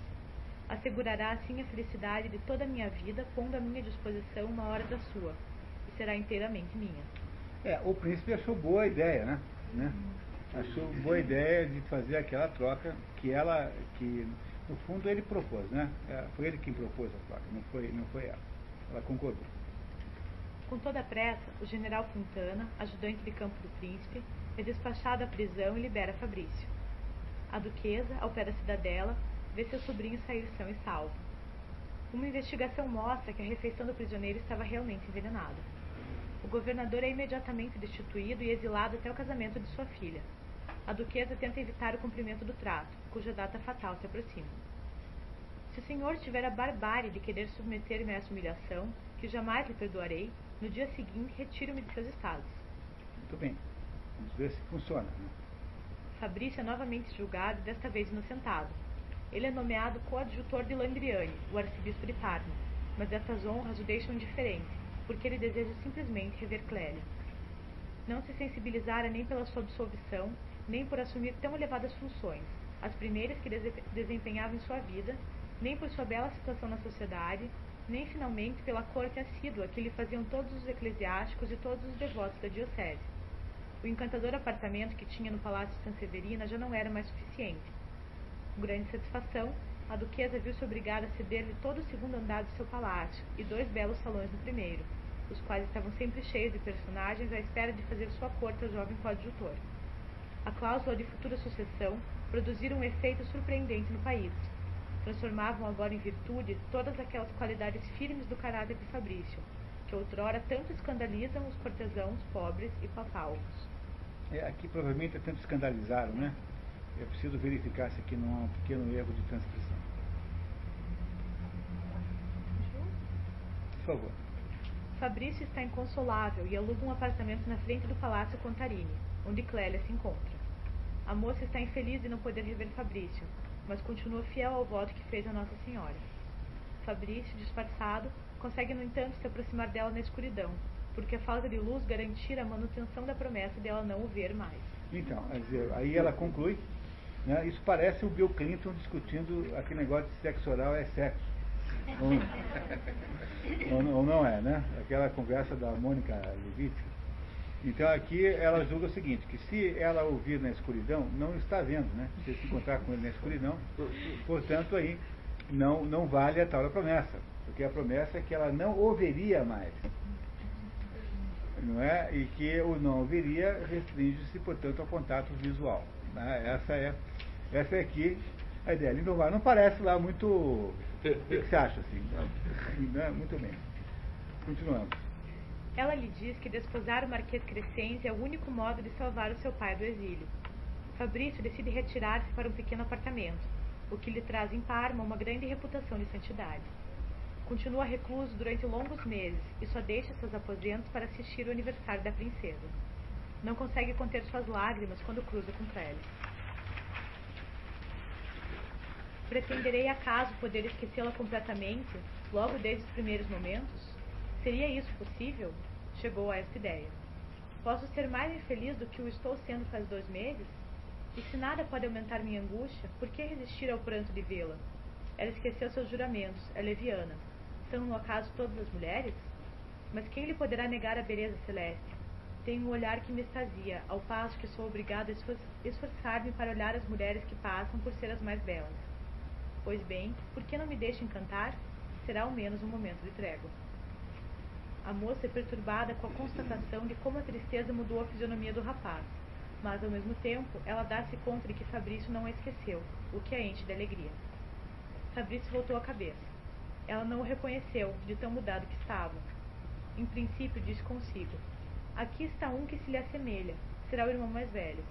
Assegurará assim a felicidade de toda a minha vida, pondo à minha disposição uma hora da sua, e será inteiramente minha. É, o príncipe achou boa a ideia, né? né? Achou boa ideia de fazer aquela troca que ela, que no fundo ele propôs, né? É, foi ele quem propôs a troca, não foi, não foi ela. Ela concordou. Com toda a pressa, o general Fontana, ajudante de campo do príncipe, é despachado à prisão e libera Fabrício. A duquesa, ao pé da cidadela, vê seu sobrinho sair são e salvo. Uma investigação mostra que a refeição do prisioneiro estava realmente envenenada. O governador é imediatamente destituído e exilado até o casamento de sua filha. A duquesa tenta evitar o cumprimento do trato, cuja data fatal se aproxima. Se o senhor tiver a barbárie de querer submeter-me a essa humilhação, que jamais lhe perdoarei, no dia seguinte, retiro-me de seus estados. Muito bem. Vamos ver se funciona. Né? Fabrício é novamente julgado, desta vez inocentado. Ele é nomeado coadjutor de Landriani, o arcebispo de Parma, mas essas honras o deixam indiferente, porque ele deseja simplesmente rever Clélia. Não se sensibilizara nem pela sua absolvição, nem por assumir tão elevadas funções, as primeiras que desempenhava em sua vida, nem por sua bela situação na sociedade, nem finalmente pela corte assídua que lhe faziam todos os eclesiásticos e todos os devotos da diocese. O encantador apartamento que tinha no Palácio Sanseverina já não era mais suficiente. Com grande satisfação, a duquesa viu-se obrigada a ceder-lhe todo o segundo andar do seu palácio e dois belos salões do primeiro, os quais estavam sempre cheios de personagens à espera de fazer sua corte ao jovem coadjutor. A cláusula de futura sucessão produzira um efeito surpreendente no país. Transformavam agora em virtude todas aquelas qualidades firmes do caráter de Fabrício, que outrora tanto escandalizam os cortesãos pobres e papalvos. É, aqui provavelmente é tanto escandalizaram, né? É preciso verificar se aqui não há um pequeno erro de transcrição. Por favor. Fabrício está inconsolável e aluga um apartamento na frente do Palácio Contarini, onde Clélia se encontra. A moça está infeliz de não poder rever Fabrício, mas continua fiel ao voto que fez a Nossa Senhora. Fabrício, disfarçado, consegue, no entanto, se aproximar dela na escuridão, porque a falta de luz garantir a manutenção da promessa de ela não o ver mais. Então, aí ela conclui, né, isso parece o Bill Clinton discutindo aquele negócio de sexo oral é sexo. Ou, ou, não é, né? Aquela conversa da Mônica Levinsky. Então aqui ela julga o seguinte, que se ela ouvir na escuridão, não está vendo, né? Se se encontrar com ele na escuridão, portanto aí não, não vale a tal da promessa, porque a promessa é que ela não ouviria mais. Não é? E que o não ouviria restringe-se, portanto, ao contato visual. Né? Essa é essa é aqui a ideia. Lindomar não parece lá muito. O que você acha assim? Né? Muito bem. Continuamos. Ela lhe diz que desposar o Marquês Crescenzi é o único modo de salvar o seu pai do exílio. Fabrício decide retirar-se para um pequeno apartamento, o que lhe traz em Parma uma grande reputação de santidade. Continua recluso durante longos meses e só deixa seus aposentos para assistir o aniversário da princesa. Não consegue conter suas lágrimas quando cruza com Trellis. Pretenderei acaso poder esquecê-la completamente, logo desde os primeiros momentos? Seria isso possível? Chegou a esta ideia. Posso ser mais infeliz do que o estou sendo faz dois meses? E se nada pode aumentar minha angústia, por que resistir ao pranto de vê-la? Ela esqueceu seus juramentos, é leviana. São, no acaso, todas as mulheres? Mas quem lhe poderá negar a beleza celeste? Tenho um olhar que me extasia, ao passo que sou obrigado a esforçar-me para olhar as mulheres que passam por ser as mais belas. Pois bem, por que não me deixa encantar? Será ao menos um momento de trégua. A moça é perturbada com a constatação de como a tristeza mudou a fisionomia do rapaz, mas ao mesmo tempo ela dá-se conta de que Fabrício não a esqueceu, o que a enche de alegria. Fabrício voltou a cabeça. Ela não o reconheceu, de tão mudado que estava. Em princípio, disse consigo: Aqui está um que se lhe assemelha, será o irmão mais velho.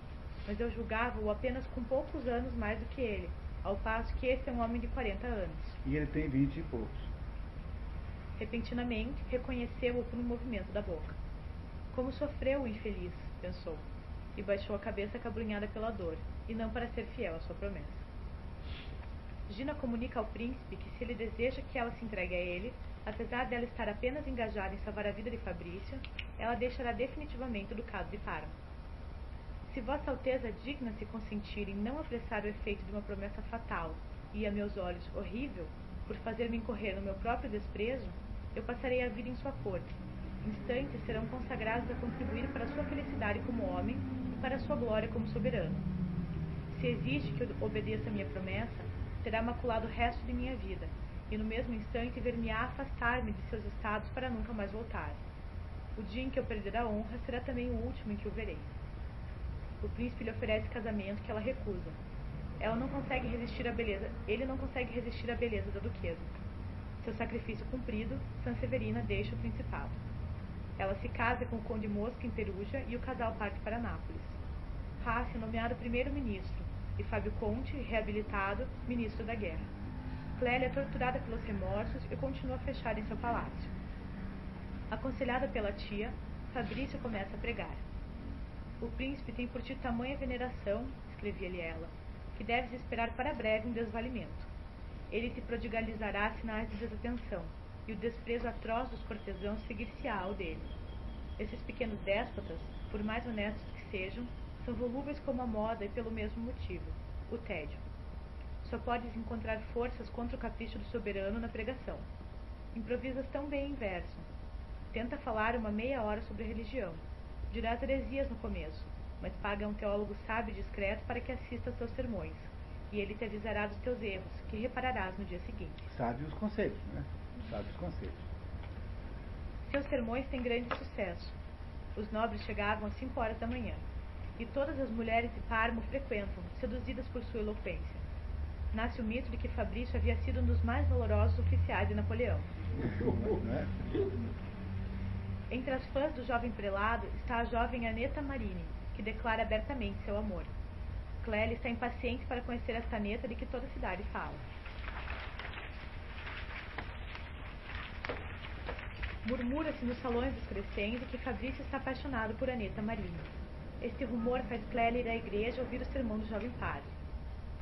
Mas eu julgava-o apenas com poucos anos mais do que ele, ao passo que esse é um homem de 40 anos. E ele tem vinte e poucos. Repentinamente, reconheceu-o por um movimento da boca. Como sofreu o infeliz, pensou, e baixou a cabeça cabrunhada pela dor, e não para ser fiel à sua promessa. Gina comunica ao príncipe que se ele deseja que ela se entregue a ele, apesar dela estar apenas engajada em salvar a vida de Fabrício, ela deixará definitivamente o ducado de Parma. Se Vossa Alteza digna-se consentir em não apressar o efeito de uma promessa fatal e, a meus olhos, horrível, por fazer-me incorrer no meu próprio desprezo, eu passarei a vida em sua corte. Instantes serão consagrados a contribuir para a sua felicidade como homem e para a sua glória como soberano. Se exige que eu obedeça a minha promessa, terá maculado o resto de minha vida, e no mesmo instante ver-me-á afastar-me de seus estados para nunca mais voltar. O dia em que eu perder a honra será também o último em que o verei. O príncipe lhe oferece casamento que ela recusa. Ela não consegue resistir à beleza, ele não consegue resistir à beleza da duquesa. Seu sacrifício cumprido, Sanseverina deixa o principado. Ela se casa com o conde Mosca em Perugia e o casal parte para Nápoles. Rassi é nomeado primeiro-ministro e Fábio Conte, reabilitado, ministro da guerra. Clélia é torturada pelos remorsos e continua fechada em seu palácio. Aconselhada pela tia, Fabrício começa a pregar. O príncipe tem por ti tamanha veneração, escrevia-lhe ela, que deves esperar para breve um desvalimento. Ele te prodigalizará sinais de desatenção, e o desprezo atroz dos cortesãos seguir-se-á ao dele. Esses pequenos déspotas, por mais honestos que sejam, são volúveis como a moda e pelo mesmo motivo, o tédio. Só podes encontrar forças contra o capricho do soberano na pregação. Improvisas tão bem em verso. Tenta falar uma meia hora sobre religião. Dirás heresias no começo, mas paga um teólogo sábio e discreto para que assista aos seus sermões. E ele te avisará dos teus erros, que repararás no dia seguinte. Sabe os conselhos, né? Sabe os conselhos. Seus sermões têm grande sucesso. Os nobres chegavam às cinco horas da manhã, e todas as mulheres de Parmo frequentam, seduzidas por sua eloquência. Nasce o mito de que Fabrício havia sido um dos mais valorosos oficiais de Napoleão. Né? Entre as fãs do jovem prelado está a jovem Aneta Marini, que declara abertamente seu amor. Clélia está impaciente para conhecer esta Aneta de que toda a cidade fala. Murmura-se nos salões dos crescentes que Fabrício está apaixonado por Aneta Marini. Este rumor faz Clélia ir à igreja ouvir o sermão do jovem padre.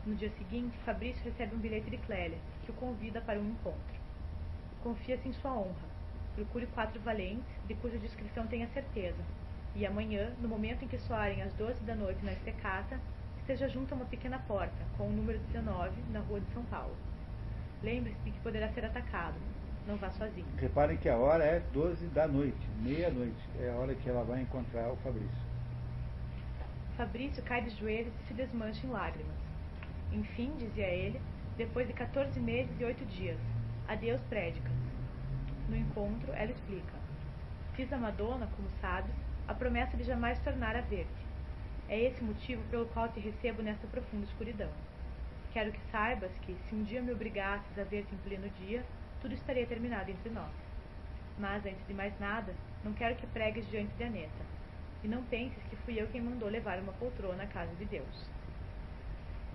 No dia seguinte, Fabrício recebe um bilhete de Clélia, que o convida para um encontro. Confia-se em sua honra. Procure quatro valentes, de cuja descrição tenha certeza. E amanhã, no momento em que soarem as doze da noite na estecata, esteja junto a uma pequena porta, com o número 19, na rua de São Paulo. Lembre-se de que poderá ser atacado. Não vá sozinho. Reparem que a hora é 12 da noite, meia-noite. É a hora que ela vai encontrar o Fabrício. Fabrício cai de joelhos e se desmancha em lágrimas. Enfim, dizia ele, depois de 14 meses e oito dias, adeus prédicas. No encontro, ela explica. Fiz a Madonna, como sabes, a promessa de jamais tornar a ver-te. É esse motivo pelo qual te recebo nesta profunda escuridão. Quero que saibas que, se um dia me obrigasses a ver-te em pleno dia, tudo estaria terminado entre nós. Mas, antes de mais nada, não quero que pregues diante de Aneta. E não penses que fui eu quem mandou levar uma poltrona à casa de Deus.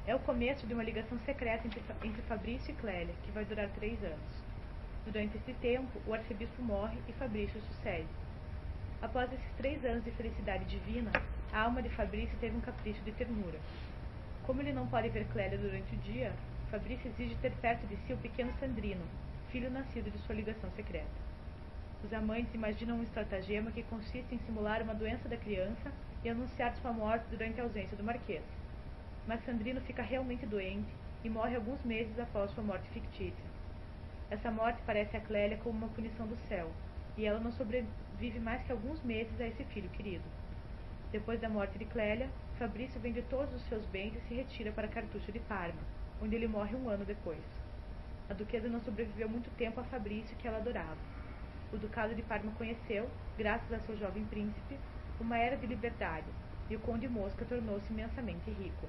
É o começo de uma ligação secreta entre, entre Fabrício e Clélia, que vai durar três anos. Durante esse tempo, o arcebispo morre e Fabrício sucede. Após esses três anos de felicidade divina, a alma de Fabrício teve um capricho de ternura. Como ele não pode ver Clélia durante o dia, Fabrício exige ter perto de si o pequeno Sandrino, filho nascido de sua ligação secreta. Os amantes imaginam um estratagema que consiste em simular uma doença da criança e anunciar sua morte durante a ausência do marquês. Mas Sandrino fica realmente doente e morre alguns meses após sua morte fictícia. Essa morte parece a Clélia como uma punição do céu, e ela não sobrevive mais que alguns meses a esse filho querido. Depois da morte de Clélia, Fabrício vende todos os seus bens e se retira para Cartucho de Parma, onde ele morre um ano depois. A duquesa não sobreviveu muito tempo a Fabrício, que ela adorava. O ducado de Parma conheceu, graças a seu jovem príncipe, uma era de liberdade, e o conde Mosca tornou-se imensamente rico.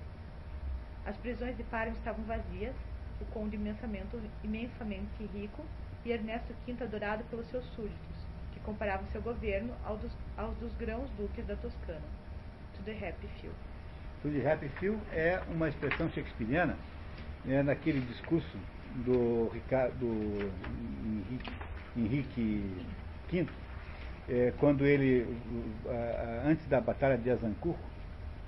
As prisões de Parma estavam vazias, o conde imensamente, imensamente rico, e Ernesto V adorado pelos seus súditos, que comparavam seu governo aos dos, aos dos grãos duques da Toscana. To the happy few. To the happy few é uma expressão shakespeariana, é naquele discurso do, Ricardo, do Henrique, Henrique V, é, quando ele, antes da Batalha de Azancourt,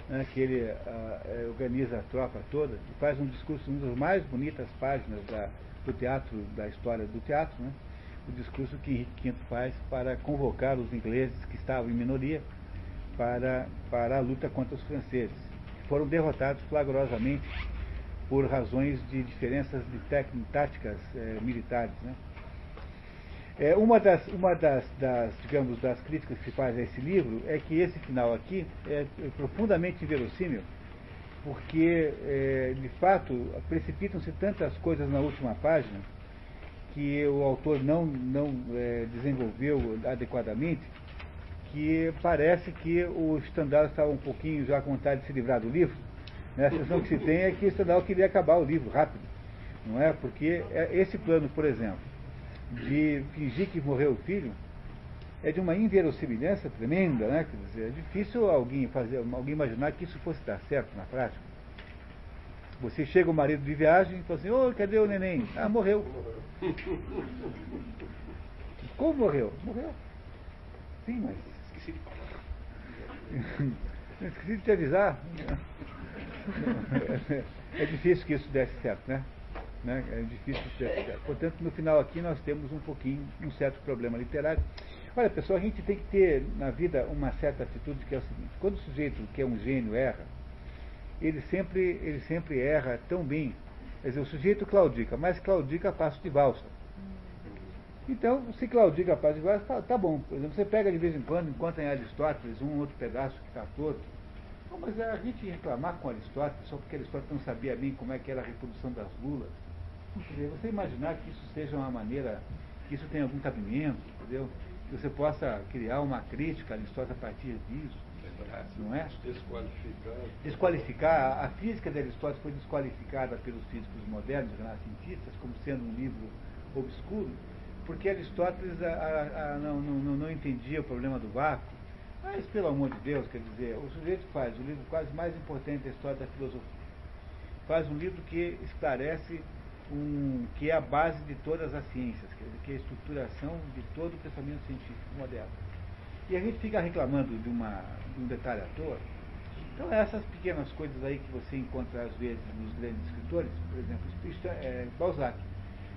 né, que ele é, organiza a tropa toda e faz um discurso, uma das mais bonitas páginas da, do teatro, da história do teatro, né, o discurso que Henrique V faz para convocar os ingleses que estavam em minoria para, para a luta contra os franceses, que foram derrotados flagrosamente por razões de diferenças de táticas é, militares. Né. É, uma das, uma das, das, digamos, das críticas que se faz a esse livro é que esse final aqui é, é profundamente inverossímil, porque, é, de fato, precipitam-se tantas coisas na última página que o autor não, não é, desenvolveu adequadamente, que parece que o Stendhal estava um pouquinho já com vontade de se livrar do livro. Né? A sensação que se tem é que o Stendhal queria acabar o livro rápido, não é? Porque é, esse plano, por exemplo, de fingir que morreu o filho é de uma inverossimilhança tremenda, né? Quer dizer, é difícil alguém fazer, alguém imaginar que isso fosse dar certo na prática. Você chega o marido de viagem e fala assim, ô, oh, cadê o neném? Ah, morreu. Como morreu? Morreu. Sim, mas. Esqueci de falar. Esqueci de te avisar. É difícil que isso desse certo, né? Né? É difícil de Portanto, no final aqui nós temos um pouquinho, um certo problema literário. Olha, pessoal, a gente tem que ter na vida uma certa atitude que é o seguinte: quando o sujeito que é um gênio erra, ele sempre, ele sempre erra tão bem. Quer dizer, o sujeito claudica, mas claudica a passo de valsa. Então, se claudica a passo de valsa, tá, tá, bom. Por exemplo, você pega de vez em quando, encontra em Aristóteles um outro pedaço que está torto. Não, mas a gente reclamar com Aristóteles só porque Aristóteles não sabia bem como é que era a reprodução das lulas. Dizer, você imaginar que isso seja uma maneira, que isso tenha algum cabimento, entendeu? Que você possa criar uma crítica a Aristóteles a partir disso, não é? Desqualificar. Desqualificar, a física de Aristóteles foi desqualificada pelos físicos modernos, renascentistas, como sendo um livro obscuro, porque Aristóteles a, a, a, não, não, não entendia o problema do vácuo. Mas, pelo amor de Deus, quer dizer, o sujeito faz o livro quase mais importante da história da filosofia. Faz um livro que esclarece um, que é a base de todas as ciências, quer dizer, que é a estruturação de todo o pensamento científico moderno. E a gente fica reclamando de, uma, de um detalhe à toa. Então, essas pequenas coisas aí que você encontra às vezes nos grandes escritores, por exemplo, é, Balzac.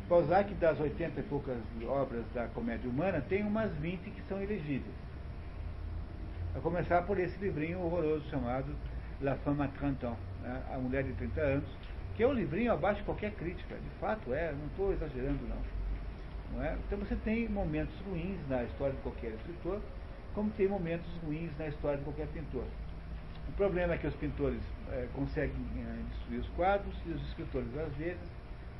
Balzac, das 80 e poucas obras da comédia humana, tem umas 20 que são elegíveis. A começar por esse livrinho horroroso chamado La Femme à 30 ans, né? A Mulher de 30 Anos, que é um livrinho abaixo de qualquer crítica. De fato é, não estou exagerando não. não é? Então você tem momentos ruins na história de qualquer escritor, como tem momentos ruins na história de qualquer pintor. O problema é que os pintores é, conseguem é, destruir os quadros e os escritores, às vezes,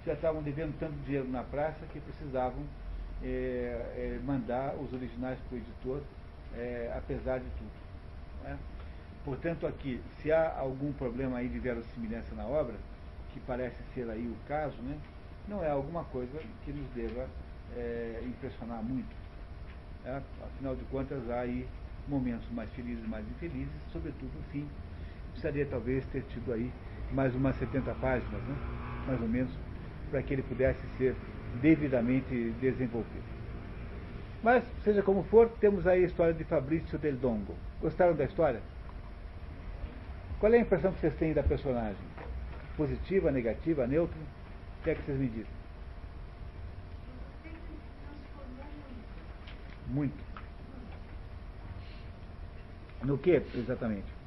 já estavam devendo tanto dinheiro na praça que precisavam é, mandar os originais para o editor, apesar de tudo. Né? Portanto, aqui, se há algum problema aí de verossimilhança na obra, que parece ser aí o caso, né, não é alguma coisa que nos deva impressionar muito. Né? Afinal de contas, há aí momentos mais felizes e mais infelizes, sobretudo no fim. Precisaria talvez ter tido aí mais umas 70 páginas, né? mais ou menos, para que ele pudesse ser devidamente desenvolvido. Mas, seja como for, temos aí a história de Fabrício Del Dongo. Gostaram da história? Qual é a impressão que vocês têm da personagem? Positiva, negativa, neutra? O que é que vocês me dizem? Muito. No que, exatamente?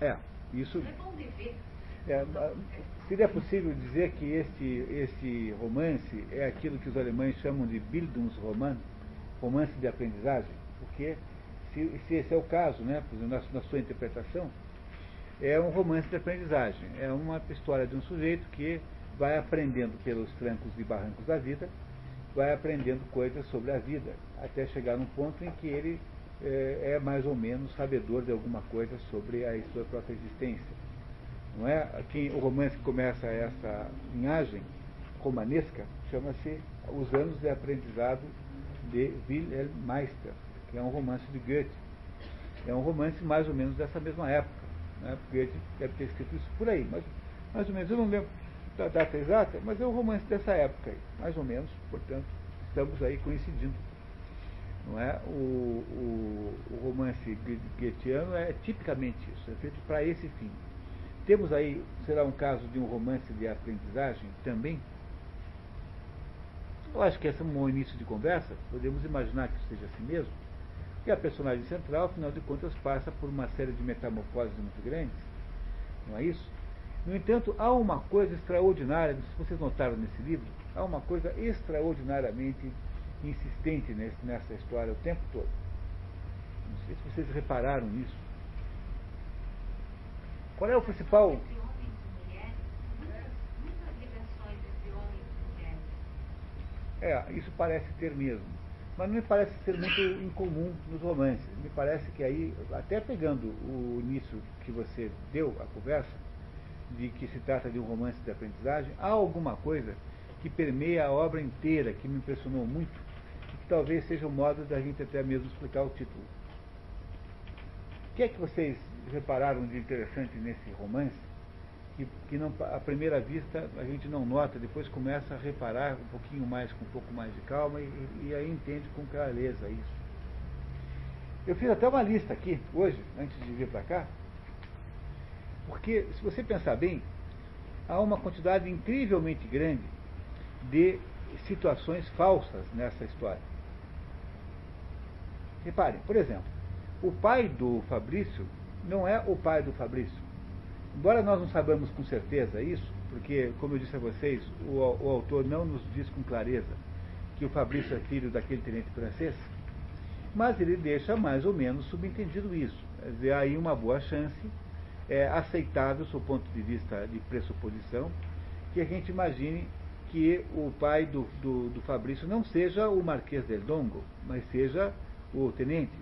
É, isso. É, seria possível dizer que este, este romance é aquilo que os alemães chamam de Bildungsroman, romance de aprendizagem? Porque, se, se esse é o caso, né, na, na sua interpretação, é um romance de aprendizagem. É uma história de um sujeito que vai aprendendo pelos trancos e barrancos da vida, vai aprendendo coisas sobre a vida, até chegar num ponto em que ele é, é mais ou menos sabedor de alguma coisa sobre a sua própria existência. Não é? O romance que começa essa linhagem romanesca chama-se Os Anos de Aprendizado de Wilhelm Meister, que é um romance de Goethe. É um romance mais ou menos dessa mesma época. Né? Goethe deve ter escrito isso por aí, mas mais ou menos, eu não lembro da data exata, mas é um romance dessa época aí, mais ou menos, portanto, estamos aí coincidindo. Não é? o, o, o romance goetheano é tipicamente isso, é feito para esse fim. Temos aí, será um caso de um romance de aprendizagem também? Eu acho que esse é um bom início de conversa, podemos imaginar que seja assim mesmo. E a personagem central, afinal de contas, passa por uma série de metamorfoses muito grandes, não é isso? No entanto, há uma coisa extraordinária, se vocês notaram nesse livro, há uma coisa extraordinariamente insistente nesse, nessa história o tempo todo. Não sei se vocês repararam nisso. Qual é o principal. É, isso parece ter mesmo. Mas não me parece ser muito incomum nos romances. Me parece que aí, até pegando o início que você deu à conversa, de que se trata de um romance de aprendizagem, há alguma coisa que permeia a obra inteira, que me impressionou muito, talvez seja o modo da gente até mesmo explicar o título. O que é que vocês repararam de interessante nesse romance? Que, que não, à primeira vista a gente não nota, depois começa a reparar um pouquinho mais, com um pouco mais de calma, e, e aí entende com clareza isso. Eu fiz até uma lista aqui, hoje, antes de vir para cá, porque, se você pensar bem, há uma quantidade incrivelmente grande de situações falsas nessa história. Reparem, por exemplo, o pai do Fabrício não é o pai do Fabrício. Embora nós não saibamos com certeza isso, porque, como eu disse a vocês, o, o autor não nos diz com clareza que o Fabrício é filho daquele tenente francês, mas ele deixa mais ou menos subentendido isso. Quer dizer, aí uma boa chance, é aceitável, do ponto de vista de pressuposição, que a gente imagine que o pai do, do, do Fabrício não seja o Marquês del Dongo, mas seja o tenente.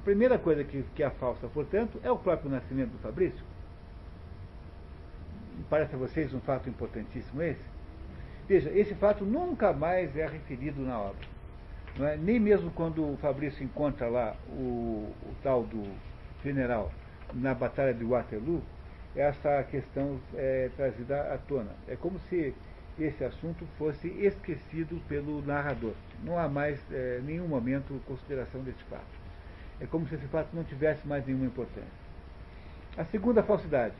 A primeira coisa que, que falsa, portanto, é o próprio nascimento do Fabrício. Parece a vocês um fato importantíssimo esse? Veja, esse fato nunca mais é referido na obra. É? Nem mesmo quando o Fabrício encontra lá o, o tal do general na Batalha de Waterloo, essa questão é trazida à tona. É como se esse assunto fosse esquecido pelo narrador. Não há mais é, nenhum momento consideração desse fato. É como se esse fato não tivesse mais nenhuma importância. A segunda falsidade.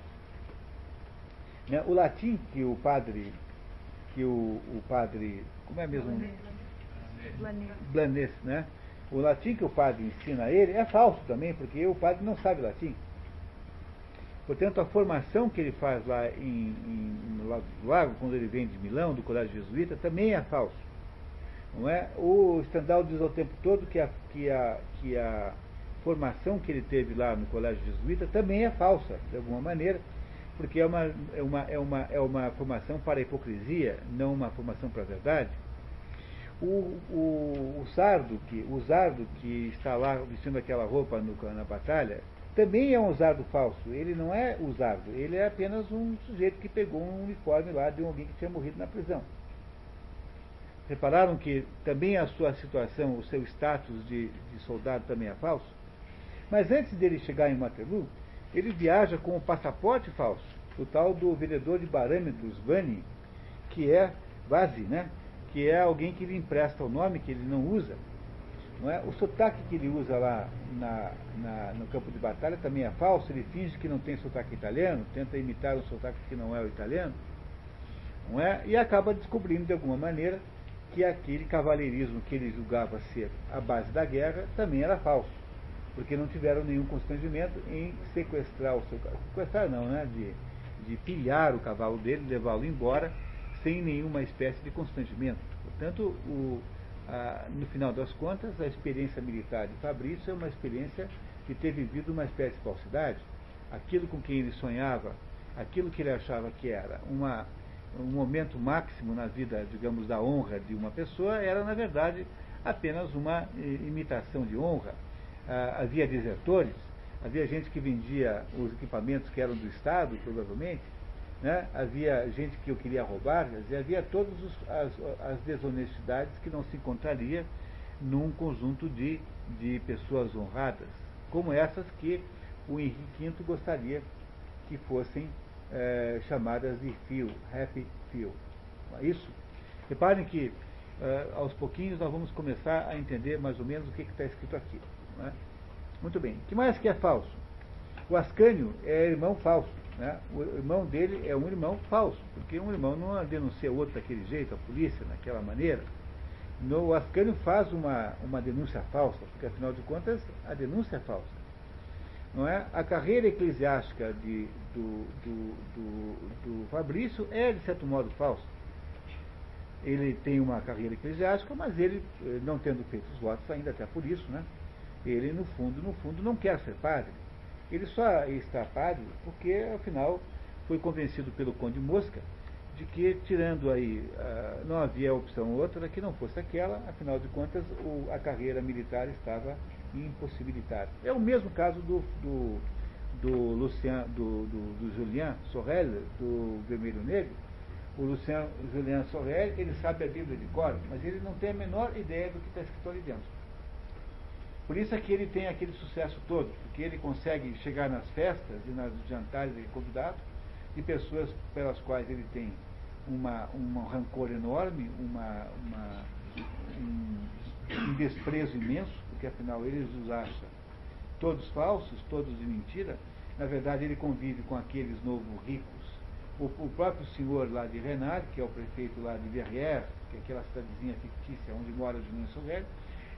Né, o latim que o padre, que o, o padre, como é mesmo? Blanes, né? O latim que o padre ensina a ele é falso também, porque o padre não sabe latim. Portanto, a formação que ele faz lá em, em, no Lago do Lago, quando ele vem de Milão, do colégio jesuíta, também é falso. Não é? O Stendhal diz ao tempo todo que a, que, a, que a formação que ele teve lá no colégio jesuíta também é falsa, de alguma maneira, porque é uma, é uma, é uma, é uma formação para a hipocrisia, não uma formação para a verdade. O, o, o, sardo que, o sardo que está lá vestindo aquela roupa no, na batalha também é um usado falso. Ele não é usado, ele é apenas um sujeito que pegou um uniforme lá de alguém que tinha morrido na prisão. Repararam que também a sua situação, o seu status de, de soldado também é falso? Mas antes dele chegar em Waterloo, ele viaja com o passaporte falso, o tal do vendedor de barâmetros, Vani, que é Vazi, né? que é alguém que lhe empresta o nome que ele não usa não é? O sotaque que ele usa lá na, na, no campo de batalha também é falso, ele finge que não tem sotaque italiano, tenta imitar um sotaque que não é o italiano, não é? e acaba descobrindo de alguma maneira que aquele cavalheirismo que ele julgava ser a base da guerra também era falso, porque não tiveram nenhum constrangimento em sequestrar o seu cavalo. Sequestrar não, né? De, de pilhar o cavalo dele, levá-lo embora, sem nenhuma espécie de constrangimento. Portanto, o, ah, no final das contas, a experiência militar de Fabrício é uma experiência de ter vivido uma espécie de falsidade. Aquilo com quem ele sonhava, aquilo que ele achava que era uma, um momento máximo na vida, digamos, da honra de uma pessoa, era, na verdade, apenas uma imitação de honra. Ah, havia desertores, havia gente que vendia os equipamentos que eram do Estado, provavelmente, né? havia gente que eu queria roubar, havia todas as, as, desonestidades que não se encontraria num conjunto de, de pessoas honradas, como essas que o Henrique V gostaria que fossem é, chamadas de fio, happy fio. É isso? Reparem que é, aos pouquinhos nós vamos começar a entender mais ou menos o que está escrito aqui. É? Muito bem. Que mais que é falso? O Ascânio é irmão falso. Né? O irmão dele é um irmão falso, porque um irmão não denuncia o outro daquele jeito, a polícia, daquela maneira. No, o Ascânio faz uma, uma denúncia falsa, porque afinal de contas a denúncia é falsa. Não é? A carreira eclesiástica de, do, do, do, do Fabrício é, de certo modo, falsa. Ele tem uma carreira eclesiástica, mas ele, eh, não tendo feito os votos ainda, até por isso, né? Ele, no fundo, no fundo, não quer ser padre. Ele só está padre porque, afinal, foi convencido pelo Conde Mosca de que, tirando aí, uh, não havia opção outra que não fosse aquela, afinal de contas, a carreira militar estava impossibilitada. É o mesmo caso do, do, do, Lucien, do, do, do Julien Sorel, do Vermelho Negro. O Lucien Julien Sorel, ele sabe a Bíblia de cor, mas ele não tem a menor ideia do que está escrito ali dentro. Por isso é que ele tem aquele sucesso todo, porque ele consegue chegar nas festas e nos jantares de convidado de pessoas pelas quais ele tem uma, um rancor enorme, uma, uma um, um, desprezo imenso, porque afinal eles os acham todos falsos, todos de mentira. Na verdade, ele convive com aqueles novos ricos. O, o próprio senhor lá de Renard, que é o prefeito lá de Verrières, que é aquela cidadezinha fictícia onde mora o Juninho Sorel,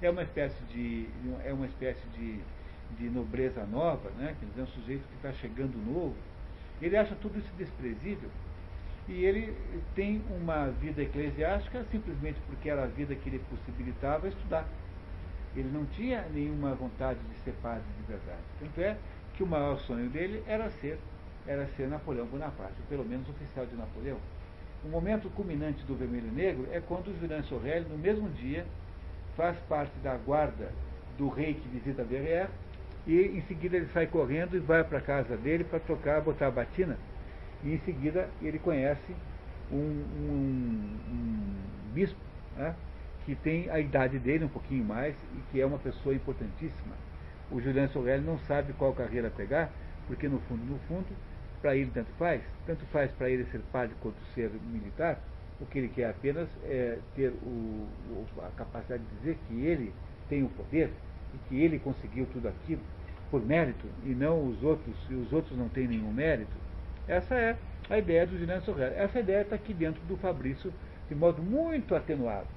é uma espécie de, é uma espécie de, de nobreza nova, né? quer dizer, é um sujeito que está chegando novo. Ele acha tudo isso desprezível. E ele tem uma vida eclesiástica simplesmente porque era a vida que lhe possibilitava estudar. Ele não tinha nenhuma vontade de ser padre de verdade. Tanto é que o maior sonho dele era ser, era ser Napoleão Bonaparte, ou pelo menos oficial de Napoleão. O momento culminante do Vermelho Negro é quando o Julian Sorrel, no mesmo dia, faz parte da guarda do rei que visita Verrières, e em seguida ele sai correndo e vai para a casa dele para trocar, botar a batina, e em seguida ele conhece um, um, um bispo, né, que tem a idade dele, um pouquinho mais, e que é uma pessoa importantíssima. O Julian Sorrel não sabe qual carreira pegar, porque no fundo, no fundo, para ele tanto faz, tanto faz para ele ser padre quanto ser militar, o que ele quer apenas é ter o, a capacidade de dizer que ele tem o poder e que ele conseguiu tudo aquilo por mérito e não os outros, e os outros não têm nenhum mérito. Essa é a ideia do Julian Sorrel. Essa ideia está aqui dentro do Fabrício de modo muito atenuado.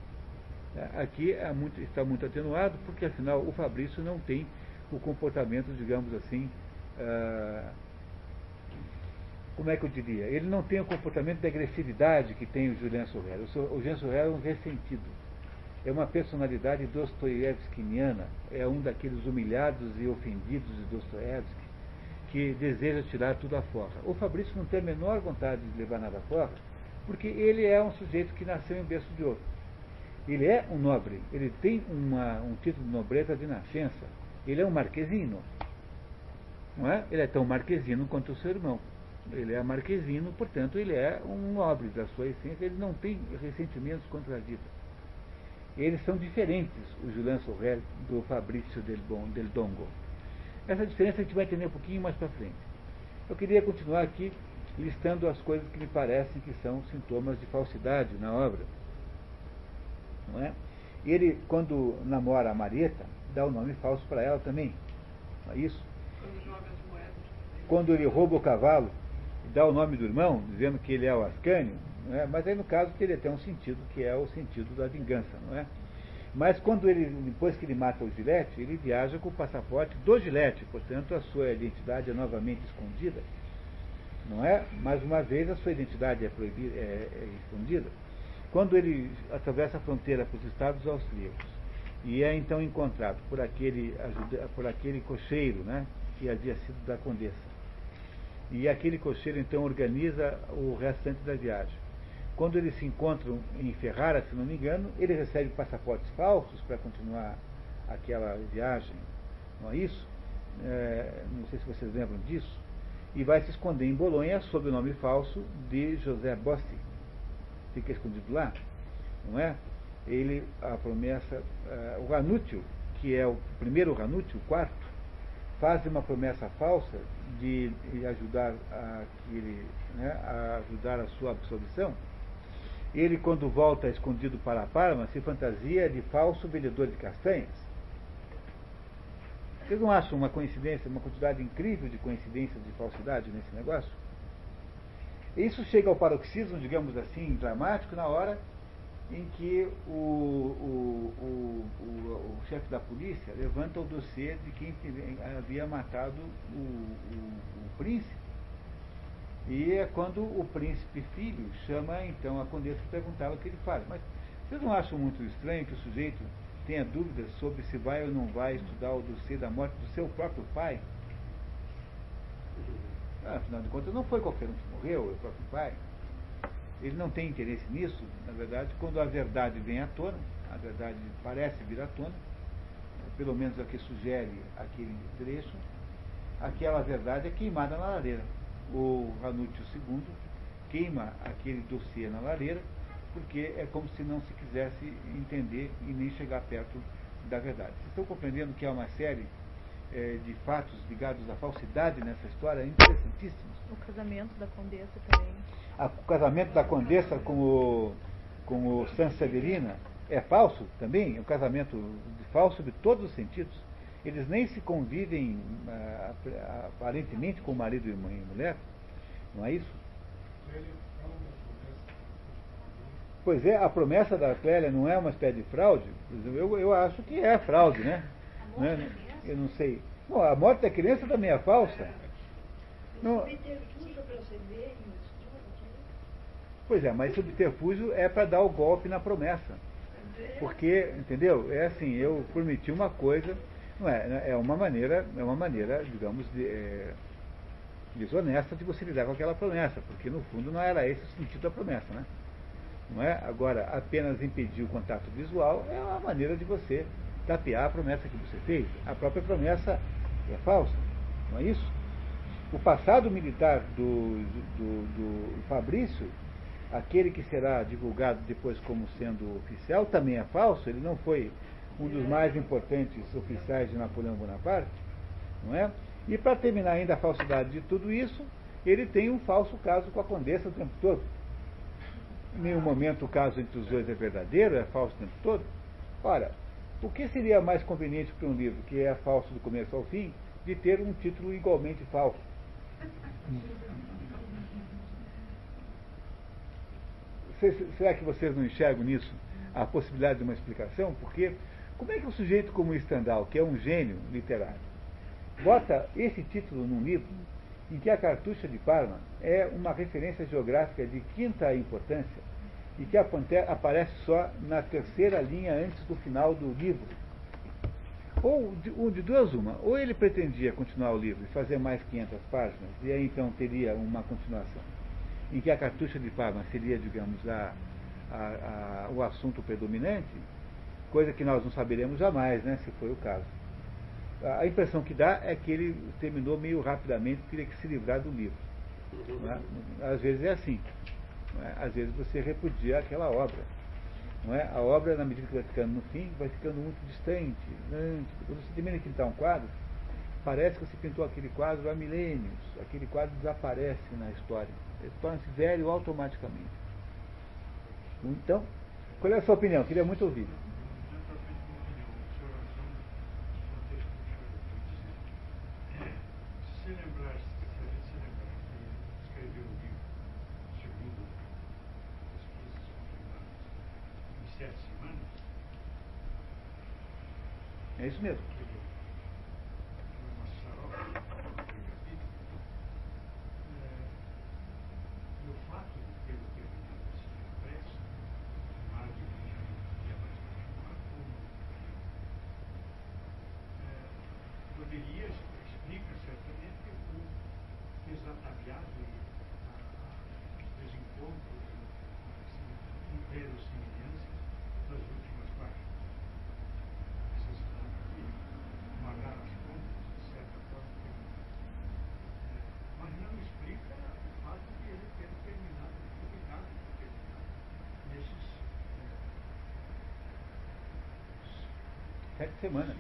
É, aqui é muito, está muito atenuado, porque afinal o Fabrício não tem o comportamento, digamos assim, uh, como é que eu diria? Ele não tem o comportamento de agressividade que tem o Julian Sorrel. O Julian Sorrel é um ressentido. É uma personalidade dostoiévskiniana, é um daqueles humilhados e ofendidos de Dostoiévski, que deseja tirar tudo a forra. O Fabrício não tem a menor vontade de levar nada a forra, porque ele é um sujeito que nasceu em berço de ouro. Ele é um nobre, ele tem uma, um título de nobreza de nascença. Ele é um marquesino. Não é? Ele é tão marquesino quanto o seu irmão. Ele é marquesino, portanto, ele é um nobre da sua essência, ele não tem ressentimentos contra a vida. Eles são diferentes, o Julian Sorrel do Fabrício del, bon, del Dongo. Essa diferença a gente vai entender um pouquinho mais para frente. Eu queria continuar aqui listando as coisas que me parecem que são sintomas de falsidade na obra. Não é? Ele, quando namora a Marieta, dá o um nome falso para ela também. Não é isso? Quando ele rouba o cavalo, dá o nome do irmão, dizendo que ele é o Ascânio, é? mas aí no caso teria até um sentido, que é o sentido da vingança, não é? Mas quando ele, depois que ele mata o Gilete, ele viaja com o passaporte do Gilete, portanto a sua identidade é novamente escondida, não é? Mais uma vez a sua identidade é, proibida, é, é escondida. Quando ele atravessa a fronteira para os Estados Austríacos e é então encontrado por aquele, por aquele cocheiro, né, que havia sido da Condessa, e aquele cocheiro então organiza o restante da viagem. Quando eles se encontram em Ferrara, se não me engano, ele recebe passaportes falsos para continuar aquela viagem, não é isso? É, não sei se vocês lembram disso. E vai se esconder em Bolonha sob o nome falso de José Bossi. Fica escondido lá, não é? Ele, a promessa, uh, o Ranútil, que é o primeiro Ranútil, o quarto, faz uma promessa falsa de, ajudar a, ele, né, a ajudar a sua absolvição, ele, quando volta escondido para a Parma, se fantasia de falso vendedor de castanhas. Vocês não acham uma coincidência, uma quantidade incrível de coincidências de falsidade nesse negócio? Isso chega ao paroxismo, digamos assim, dramático, na hora em que o, o, o, o, chefe da polícia levanta o dossiê de quem havia matado o, príncipe. E é quando o príncipe filho chama então a condessa e perguntava o que ele faz. Mas vocês não acham muito estranho que o sujeito tenha dúvidas sobre se vai ou não vai estudar o dossiê da morte do seu próprio pai? Ah, afinal de contas, não foi qualquer um que morreu, o próprio pai. Ele não tem interesse nisso, na verdade, quando a verdade vem à tona, a verdade parece vir à tona, pelo menos a que sugere aquele trecho, aquela verdade é queimada na lareira. O Ranúcio II queima aquele dossiê na lareira, porque é como se não se quisesse entender e nem chegar perto da verdade. Vocês estão compreendendo que há uma série é, de fatos ligados à falsidade nessa história interessantíssimos? O casamento da condessa também o casamento da condessa com o, com o Sanseverina é falso também, é um casamento falso de todos os sentidos. Eles nem se convivem ah, aparentemente com marido e mulher, não é isso? Pois é, a promessa da Clélia não é uma espécie de fraude? Eu, eu acho que é fraude, né? né? Eu não sei. Não, a morte da criança também é falsa. Não, Pois é, mas subterfúgio é para dar o golpe na promessa. Porque, entendeu? É assim, eu prometi uma coisa, não é, é uma maneira, é uma maneira, digamos, de, é, desonesta de você lidar com aquela promessa, porque no fundo não era esse o sentido da promessa, né? Não é? Agora, apenas impedir o contato visual é uma maneira de você tapear a promessa que você fez. A própria promessa é falsa, não é isso? O passado militar do, do, do Fabrício, aquele que será divulgado depois como sendo oficial, também é falso. Ele não foi um dos mais importantes oficiais de Napoleão Bonaparte, não é? E para terminar ainda a falsidade de tudo isso, ele tem um falso caso com a condessa o tempo todo. Em nenhum momento o caso entre os dois é verdadeiro, é falso o tempo todo. Ora, o que seria mais conveniente para um livro que é falso do começo ao fim, de ter um título igualmente falso? Será que vocês não enxergam nisso a possibilidade de uma explicação? Porque como é que um sujeito como Stendhal, que é um gênio literário, bota esse título num livro em que a cartucha de Parma é uma referência geográfica de quinta importância e que aparece só na terceira linha antes do final do livro. Ou de, um, de duas uma, ou ele pretendia continuar o livro e fazer mais 500 páginas, e aí então teria uma continuação, em que a cartucha de Parma seria, digamos, a, a, a, o assunto predominante, coisa que nós não saberemos jamais, né, se foi o caso. A impressão que dá é que ele terminou meio rapidamente, queria que se livrar do livro. Né? Às vezes é assim. É? Às vezes você repudia aquela obra. Não é? A obra, na medida que vai ficando no fim, vai ficando muito distante. distante. Quando você termina de pintar um quadro, parece que você pintou aquele quadro há milênios. Aquele quadro desaparece na história. Ele torna-se velho automaticamente. Então, qual é a sua opinião? Queria muito ouvir. É isso mesmo. Sete semanas.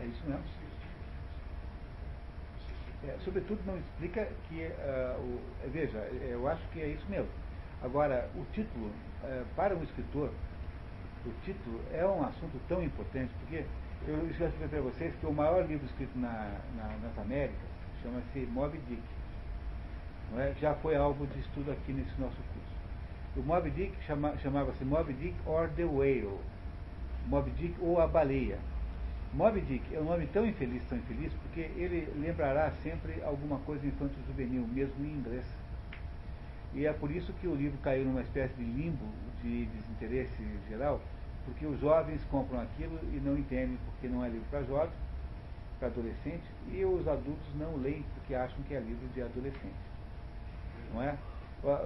É isso mesmo. É, sobretudo não explica que uh, o, veja, eu acho que é isso mesmo. Agora, o título, uh, para um escritor, o título é um assunto tão importante, porque eu dizer para vocês que o maior livro escrito na, na, nas Américas chama-se Moby Dick. É? Já foi alvo de estudo aqui nesse nosso curso. O Moby Dick chama, chamava-se Moby Dick or the Whale. Moby Dick ou a baleia. Moby Dick é um nome tão infeliz, tão infeliz, porque ele lembrará sempre alguma coisa infanto-juvenil, mesmo em inglês. E é por isso que o livro caiu numa espécie de limbo de desinteresse geral, porque os jovens compram aquilo e não entendem porque não é livro para jovens, para adolescentes, e os adultos não leem porque acham que é livro de adolescente. Não é?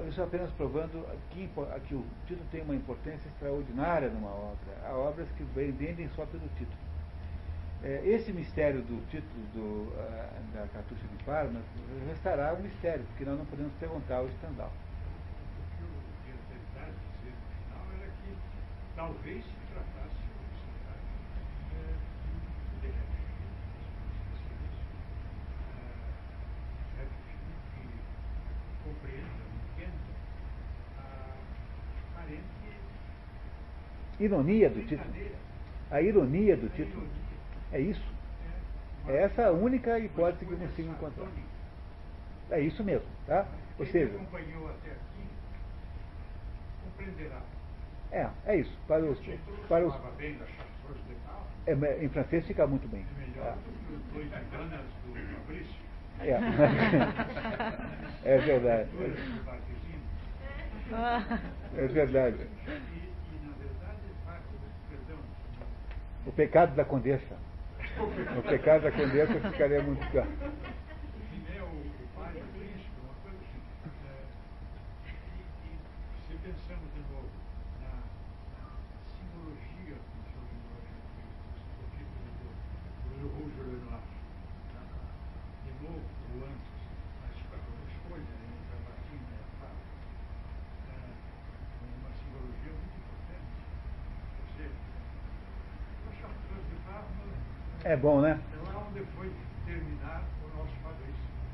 Isso apenas provando que, que, o título tem uma importância extraordinária numa obra. Há obras que vendem só pelo título. É, esse mistério do título do, uh, da Cartucha de Parma restará um mistério, porque nós não podemos perguntar ao Stendhal. O que queria tentar dizer no final era que talvez se tratasse de um que compreenda ironia do título. A ironia do título. É isso. É essa a única hipótese que eu consigo encontrar. É isso mesmo, tá? Ou seja. É, é isso. Para os. Para os é, em francês fica muito bem. Tá? É, é verdade. Dois partezinhos. É verdade. E, e, na verdade, parte do perdão. O pecado da condessa. O pecado da condessa ficaria muito claro. que é o, o pai do príncipe, uma coisa assim. É, e, e se pensamos de novo na, na simbologia que o senhor lembrou o título do, do Rouge Le Noir, de novo, o antes, a escolha, a escolha entre a vacina e a fala, é, uma simbologia muito importante. Quer dizer, o Chartreuse de Parma É bom, né? é lá onde foi terminar o nosso.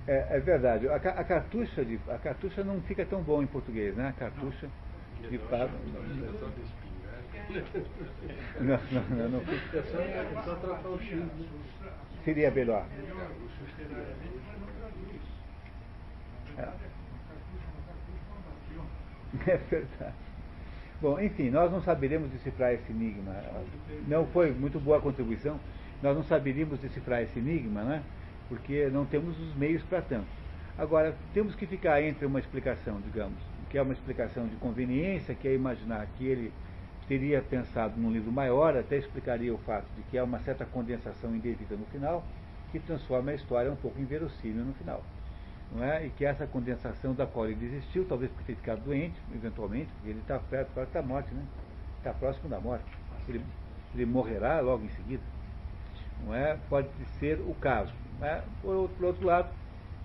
É, é verdade. A, a cartucha de, a cartucha não fica tão bom em português, né? A cartucha de Pablo. É de espingarda. Não, não, não, não. É só, é só trocar o X. né? Seria melhor. melhor, literariamente, mas não traduz. Na verdade, é uma cartucha, uma cartucha, uma bastião. É verdade. Bom, enfim, nós não saberemos decifrar esse enigma. Não foi muito boa a contribuição. Nós não saberíamos decifrar esse enigma, né? Porque não temos os meios para tanto. Agora, temos que ficar entre uma explicação, digamos, que é uma explicação de conveniência, que é imaginar que ele teria pensado num livro maior, até explicaria o fato de que há uma certa condensação indevida no final, que transforma a história um pouco inverossímil no final não é? e que essa condensação da qual ele desistiu, talvez por ter ficado doente, eventualmente, porque ele está perto, perto da morte, né? está próximo da morte. Ele, ele morrerá logo em seguida. Não é? Pode ser o caso. É? por, por outro lado,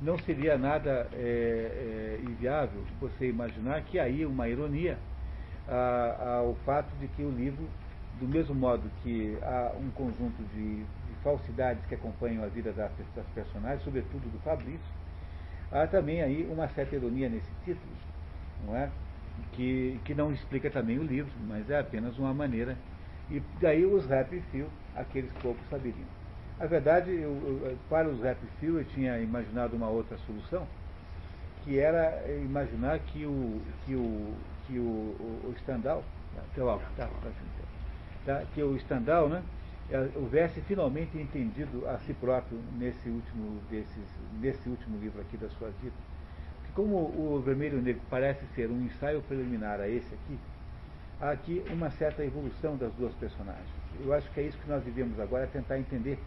não seria nada é, é, inviável você imaginar que aí uma ironia a- ao fato de que o livro, do mesmo modo que há um conjunto de, de falsidades que acompanham a vida das, das personagens, sobretudo do Fabrício, há também aí uma certa ironia nesse título, não é? Que, que não explica também o livro, mas é apenas uma maneira. E daí os rap feel, aqueles poucos saberiam. A verdade, eu, eu- para os rap feel eu tinha imaginado uma outra solução, que era imaginar que o, que o, que o, o, o Stendhal, teu álcool, tá, tá, tá, que o né, eh, houvesse finalmente entendido a si próprio nesse último, desses, nesse último livro aqui das suas vidas. Que como o Vermelho Negro parece ser um ensaio preliminar a esse aqui, há aqui uma certa evolução das duas personagens. Eu acho que é isso que nós devemos agora é tentar entender,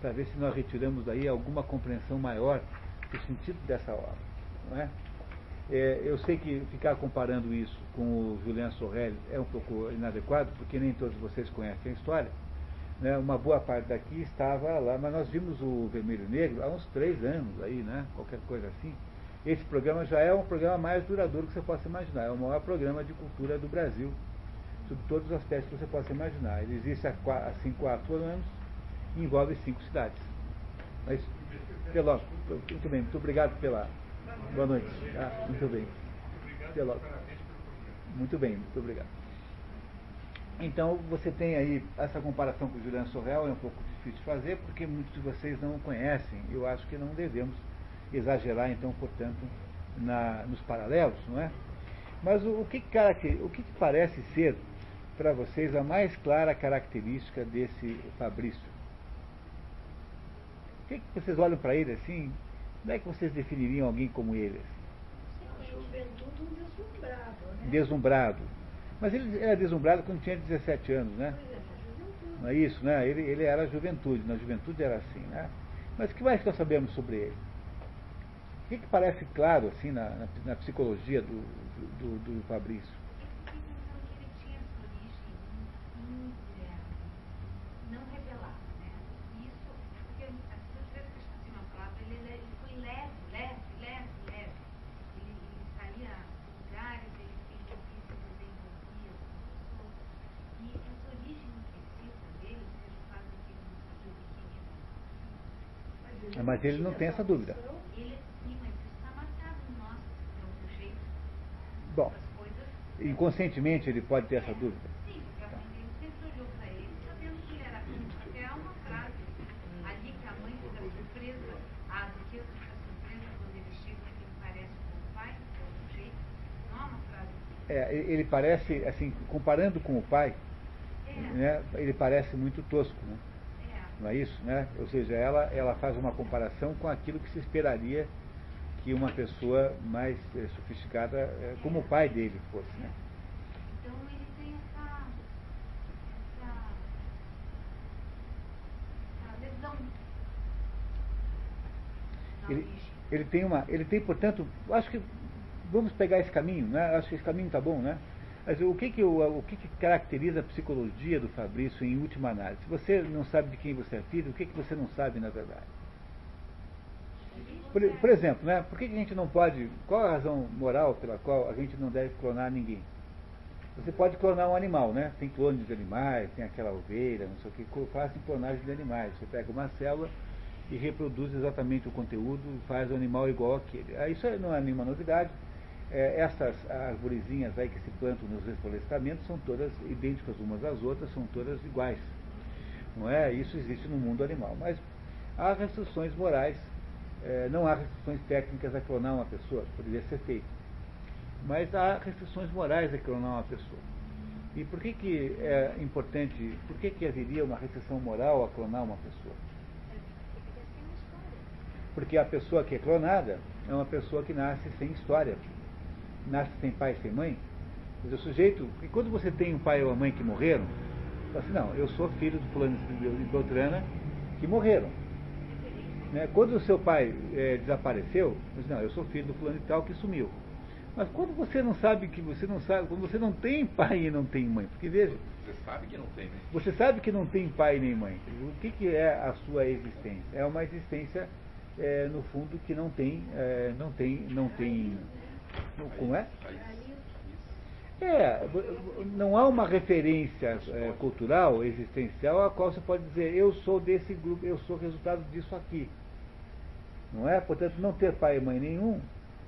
para ver se nós retiramos daí alguma compreensão maior do sentido dessa obra. Não é? É, eu sei que ficar comparando isso com o Julien Sorrel é um pouco inadequado, porque nem todos vocês conhecem a história. Né? Uma boa parte daqui estava lá, mas nós vimos o Vermelho Negro há uns três anos aí, né? qualquer coisa assim. Esse programa já é um programa mais duradouro que você possa imaginar. É o maior programa de cultura do Brasil, sob todos os aspectos que você possa imaginar. Ele existe há, há cinco, quatro anos e envolve cinco cidades. Mas, Peló, muito bem, muito obrigado pela. Boa noite. Ah, muito bem. Peló. Muito bem, muito obrigado. Então, você tem aí essa comparação com o Juliano Sorrel, é um pouco difícil de fazer, porque muitos de vocês não o conhecem. Eu acho que não devemos exagerar, então, portanto, na, nos paralelos, não é? Mas o, o que, o que parece ser, para vocês, a mais clara característica desse Fabrício? O que, que vocês olham para ele assim? Como é que vocês definiriam alguém como ele? assim? Juventude um deslumbrado, né? Deslumbrado. Mas ele era deslumbrado quando tinha 17 anos, né? É. Não é isso, né? Ele, ele era juventude, na juventude era assim, né? Mas o que mais que nós sabemos sobre ele? O que, que parece claro, assim, na, na, na psicologia do, do, do, do Fabrício? ele tinha essa origem muito não revelada? Isso, porque as pessoas vezes que uma palavra, ele, ele foi leve, leve, leve, leve. Ele, ele saía dos lugares, ele se envolvia, se desenvolvia com as pessoas. Essa origem implicita dele, ou seja, o fato de que ele não sabia o que queria Mas ele não tem essa dúvida. ele sim, mas isso está marcado em nós, de algum jeito. Bom, inconscientemente ele pode ter essa dúvida. Sim, porque a mãe dele sempre olhou para ele sabendo que ele era culto. Até há uma frase ali que a mãe fica surpresa, a Duquesa fica surpresa quando ele chega e ele parece com o pai, de algum jeito. Não há uma frase assim. É, ele parece, assim, comparando com o pai, É, né, ele parece muito tosco, né? é. Não é isso? Né? Ou seja, ela, ela faz uma comparação com aquilo que se esperaria que uma pessoa mais eh, sofisticada, eh, como o pai dele, fosse. Né? Então ele tem essa, essa, essa lesão Ele, ele tem uma, ele tem, portanto, acho que vamos pegar esse caminho, né? Acho que esse caminho está bom, né? Mas o que que, o, o que que caracteriza a psicologia do Fabrício em última análise? Se você não sabe de quem você é filho, o que que você não sabe na verdade? Por, por exemplo, né? Por que, a gente não pode? Qual a razão moral pela qual a gente não deve clonar ninguém? Você pode clonar um animal, né? Tem clones de animais, tem aquela ovelha, não sei o que, fazem clonagem de animais. Você pega uma célula e reproduz exatamente o conteúdo, faz o animal igual aquele. Ah, Isso não é nenhuma novidade. É, essas arvorezinhas aí que se plantam nos reflorestamentos são todas idênticas umas às outras, são todas iguais. Não é? Isso existe no mundo animal. Mas há restrições morais, é, não há restrições técnicas a clonar uma pessoa, poderia ser feito. Mas há restrições morais a clonar uma pessoa. E por que, que é importante, por que, que haveria uma restrição moral a clonar uma pessoa? Porque a pessoa que é clonada é uma pessoa que nasce sem história, nasce sem pai sem mãe. Mas o sujeito, e quando você tem um pai ou uma mãe que morreram, fala assim, não, eu sou filho do fulano e Beltrana que morreram. Né? Quando o seu pai é, desapareceu, você não, eu sou filho do fulano e tal que sumiu. Mas quando você não sabe que você não sabe, quando você não tem pai e não tem mãe, porque veja, Você sabe que não tem, né? você sabe que não tem pai nem mãe. O que, que é a sua existência? É uma existência, é, no fundo, que não tem, é, não tem, não tem, como é? É, não há uma referência é, cultural, existencial, a qual você pode dizer, eu sou desse grupo, eu sou resultado disso aqui. Não é? Portanto, não ter pai e mãe nenhum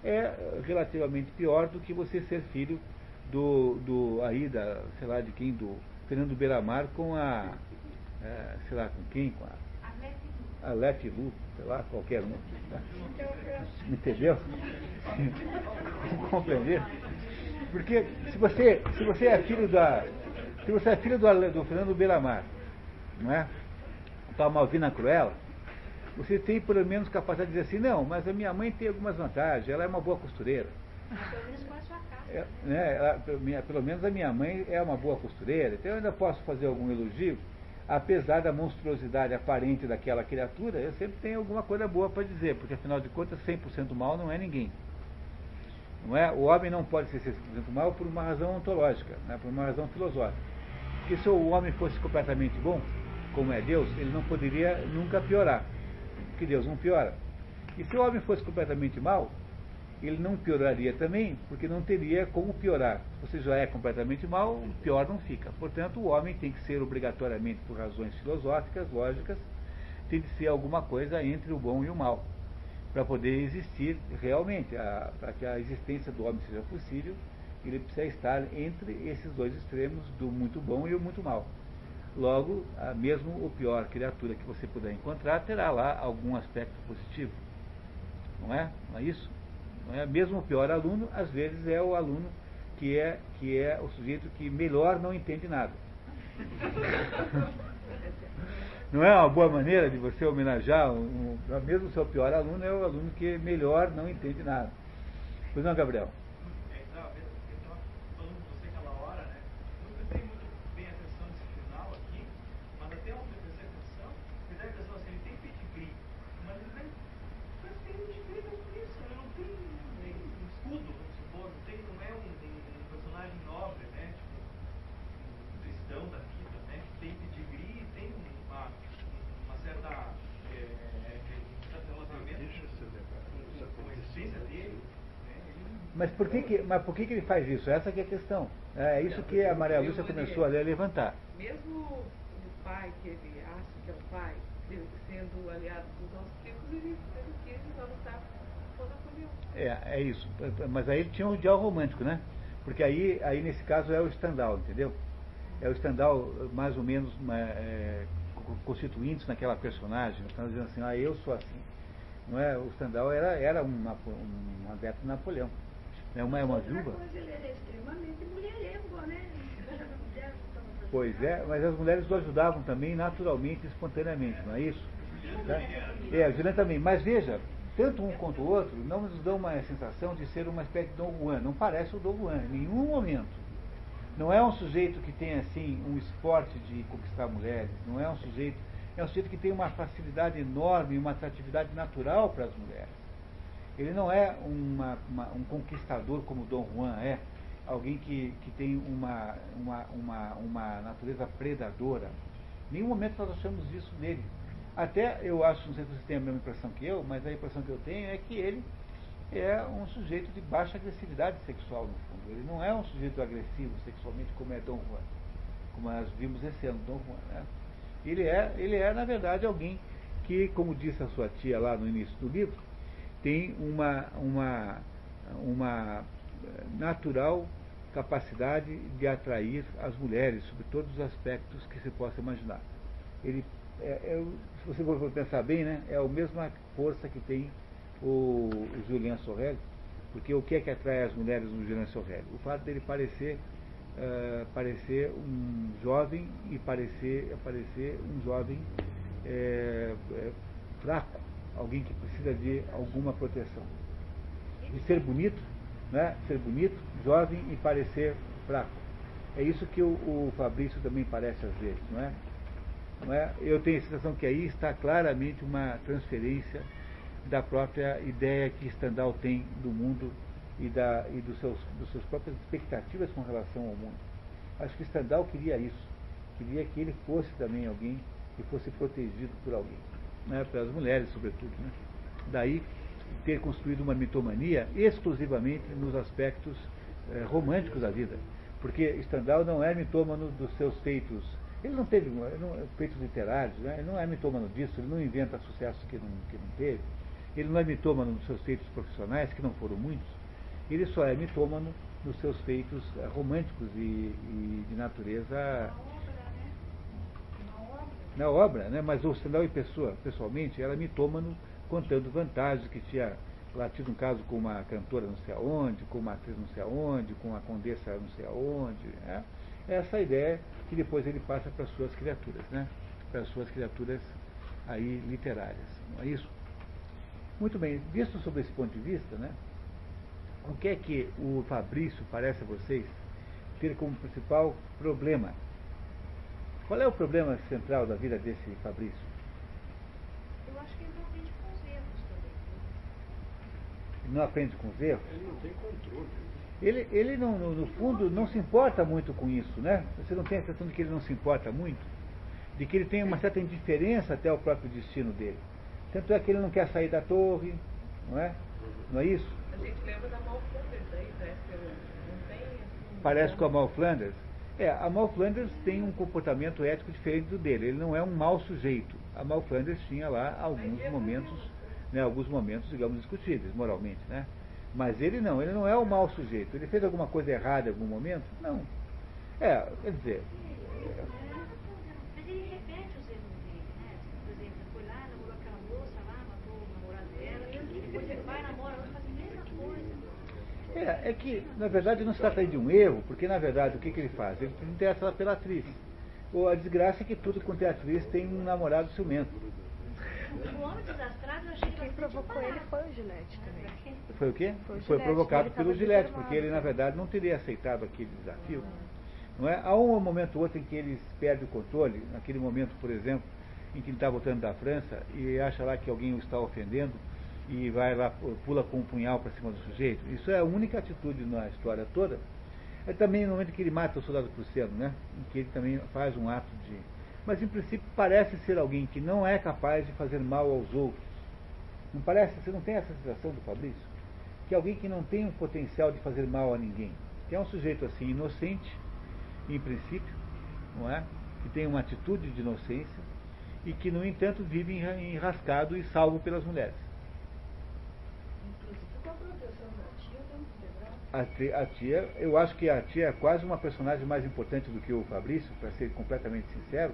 é relativamente pior do que você ser filho do, do aí, da, sei lá de quem, do Fernando Beiramar com a, é, sei lá com quem, com a, a Leti Lu, sei lá, qualquer um. Tá? Entendeu? Compreender? Porque se você, se você é filho da. Se você é filho do, do Fernando Beiramar, não é? Da Malvina Cruella, você tem pelo menos capacidade de dizer assim, não, mas a minha mãe tem algumas vantagens, ela é uma boa costureira. Pelo menos com a sua casa. É, né, ela- pelo minha- pelo menos a minha mãe é uma boa costureira, então eu ainda posso fazer algum elogio, apesar da monstruosidade aparente daquela criatura, eu sempre tenho alguma coisa boa para dizer, porque afinal de contas 100% mal não é ninguém. Não é? O homem não pode ser 100% mal por uma razão ontológica, né? por uma razão filosófica. Porque se o homem fosse completamente bom, como é Deus, ele não poderia nunca piorar, porque Deus não piora. E se o homem fosse completamente mal, ele não pioraria também, porque não teria como piorar. Você já é completamente mal, pior não fica. Portanto, o homem tem que ser obrigatoriamente, por razões filosóficas, lógicas, tem de ser alguma coisa entre o bom e o mal, para poder existir realmente. Para que a existência do homem seja possível, ele precisa estar entre esses dois extremos, do muito bom e o muito mal. Logo, mesmo o pior criatura que você puder encontrar terá lá algum aspecto positivo. Não é? Não é isso? Não é? Mesmo o pior aluno, às vezes é o aluno que é, que é o sujeito que melhor não entende nada. Não é uma boa maneira de você homenagear, um, um- mesmo o seu pior aluno é o aluno que melhor não entende nada. Pois não, Gabriel? Não, eu estava falando com você aquela hora, né? Não prestei muito bem atenção nesse final aqui, mas até onde eu prestei atenção, me dá a impressão assim, ele tem pedigree, mas ele tem, mas tem um pedigree da polícia, ele não tem nem um escudo, vamos supor, não, tem, não é um, um- um personagem nobre, né? Tipo, um cristão da vida, né? Que tem pedigree e tem uma, uma certa, é, é, um certo relacionamento com, com a existência dele, né? Ele Mas por que, que, mas por que, que ele faz isso? Essa que é a questão. É isso que a Maria Lúcia começou a levantar. Mesmo o pai que ele acha que é o pai, sendo aliado dos austríacos, ele, ele quis lutar por Napoleão. É, é isso. Mas aí ele tinha um ideal romântico, né? Porque aí, aí nesse caso é o Stendhal, entendeu? É o Stendhal mais ou menos uma, é, co- constituindo-se naquela personagem, estão dizendo assim, ah, eu sou assim. Não é? O Stendhal era, era um, um adepto de Napoleão. É uma, é uma viúva. ele era extremamente mulherengo, né? Pois é, mas as mulheres o ajudavam também naturalmente, espontaneamente, não é isso? Tá? É, a Juliana também. Mas veja, tanto um quanto o outro não nos dão uma sensação de ser uma espécie de Dom Juan. Não parece o Dom Juan, em nenhum momento. Não é um sujeito que tem assim um esporte de conquistar mulheres, não é um sujeito, é um sujeito que tem uma facilidade enorme, uma atratividade natural para as mulheres. Ele não é uma, uma, um conquistador como Dom Juan é, alguém que, que tem uma, uma, uma, uma natureza predadora. Em nenhum momento nós achamos isso nele. Até eu acho, não sei se você tem a mesma impressão que eu, mas a impressão que eu tenho é que ele é um sujeito de baixa agressividade sexual, no fundo. Ele não é um sujeito agressivo sexualmente como é Dom Juan, como nós vimos esse ano, Dom Juan. Né? Ele, é, ele é, na verdade, alguém que, como disse a sua tia lá no início do livro, tem uma, uma, uma natural capacidade de atrair as mulheres sobre todos os aspectos que se possa imaginar. Ele, é, é, se você for pensar bem, né, é a mesma força que tem o, o Julian Sorrel, porque o que é que atrai as mulheres no Julian Sorrel? O fato dele parecer, uh, parecer um jovem e parecer, parecer um jovem é, fraco, alguém que precisa de alguma proteção. E ser bonito, né? ser bonito, jovem e parecer fraco. É isso que o, o Fabrício também parece às vezes, não é? não é? Eu tenho a sensação que aí está claramente uma transferência da própria ideia que Stendhal tem do mundo e, da, e dos, seus, dos suas próprias expectativas com relação ao mundo. Acho que Stendhal queria isso, queria que ele fosse também alguém que fosse protegido por alguém, né, pelas mulheres sobretudo. Né. Daí ter construído uma mitomania exclusivamente nos aspectos eh, românticos da vida, porque Stendhal não é mitômano dos seus feitos ele não teve não, feitos literários, né? ele não é mitômano disso, ele não inventa sucessos que não, que não teve. Ele não é mitômano nos seus feitos profissionais, que não foram muitos, ele só é mitômano nos seus feitos eh, românticos e, e de natureza. Na obra, né? mas o Stendhal e Pessoa, pessoalmente, era mitômano contando vantagens que tinha lá tido um caso com uma cantora não sei aonde, com uma atriz não sei aonde, com uma condessa não sei aonde. Né? Essa ideia que depois ele passa para as suas criaturas, né? para as suas criaturas aí literárias. Não é isso? Muito bem, visto sob esse ponto de vista, né, o que é que o Fabrício parece a vocês ter como principal problema? Qual é o problema central da vida desse Fabrício? Eu acho que ele não aprende com os erros também. Ele não aprende com os erros? Ele não tem controle. Ele, ele não, no, no fundo, não se importa muito com isso, né? Você não tem a sensação de que ele não se importa muito? De que ele tem uma certa indiferença até ao próprio destino dele. Tanto é que ele não quer sair da torre, não é? Não é isso? A gente lembra da Mal Flanders aí, né? Que não tem. Assim, Parece com a Mal Flanders. É, a Mal Flanders tem um comportamento ético diferente do dele. Ele não é um mau sujeito. A Mal Flanders tinha lá alguns momentos, né, alguns momentos, digamos, discutíveis moralmente, né? Mas ele não, ele não é o mau sujeito. Ele fez alguma coisa errada em algum momento? Não. É, quer dizer, Mas ele repete os erros dele, né? Por exemplo, ele foi lá, namorou aquela moça lá, matou o namorado dela, e depois ele vai, namora, outra, faz a mesma coisa. É, é que, na verdade, não se trata aí de um erro, porque, na verdade, o que, que ele faz? Ele se interessa pela atriz. Ou a desgraça é que tudo quanto é atriz tem um namorado ciumento. O homem desastrado eu achei Quem bastante provocou barato. ele foi o Gillette também. Foi o quê? Foi o Foi provocado pelo Gillette, porque ele, na verdade, não teria aceitado aquele desafio. Não é? Há um momento ou outro em que ele perde o controle, naquele momento, por exemplo, em que ele está voltando da França e acha lá que alguém o está ofendendo e vai lá, pula com um punhal para cima do sujeito. Isso é a única atitude na história toda. É também no momento que ele mata o soldado prussiano, né? Em que ele também faz um ato de. Mas em princípio parece ser alguém que não é capaz de fazer mal aos outros. Não parece? Você não tem essa sensação do Fabrício? Que é alguém que não tem o potencial de fazer mal a ninguém. Que é um sujeito assim inocente, em princípio, não é? Que tem uma atitude de inocência e que, no entanto, vive enra- enrascado e salvo pelas mulheres. Inclusive com a proteção da tia, tem que lembrar. A tia, a tia, eu acho que a tia é quase uma personagem mais importante do que o Fabrício, para ser completamente sincero.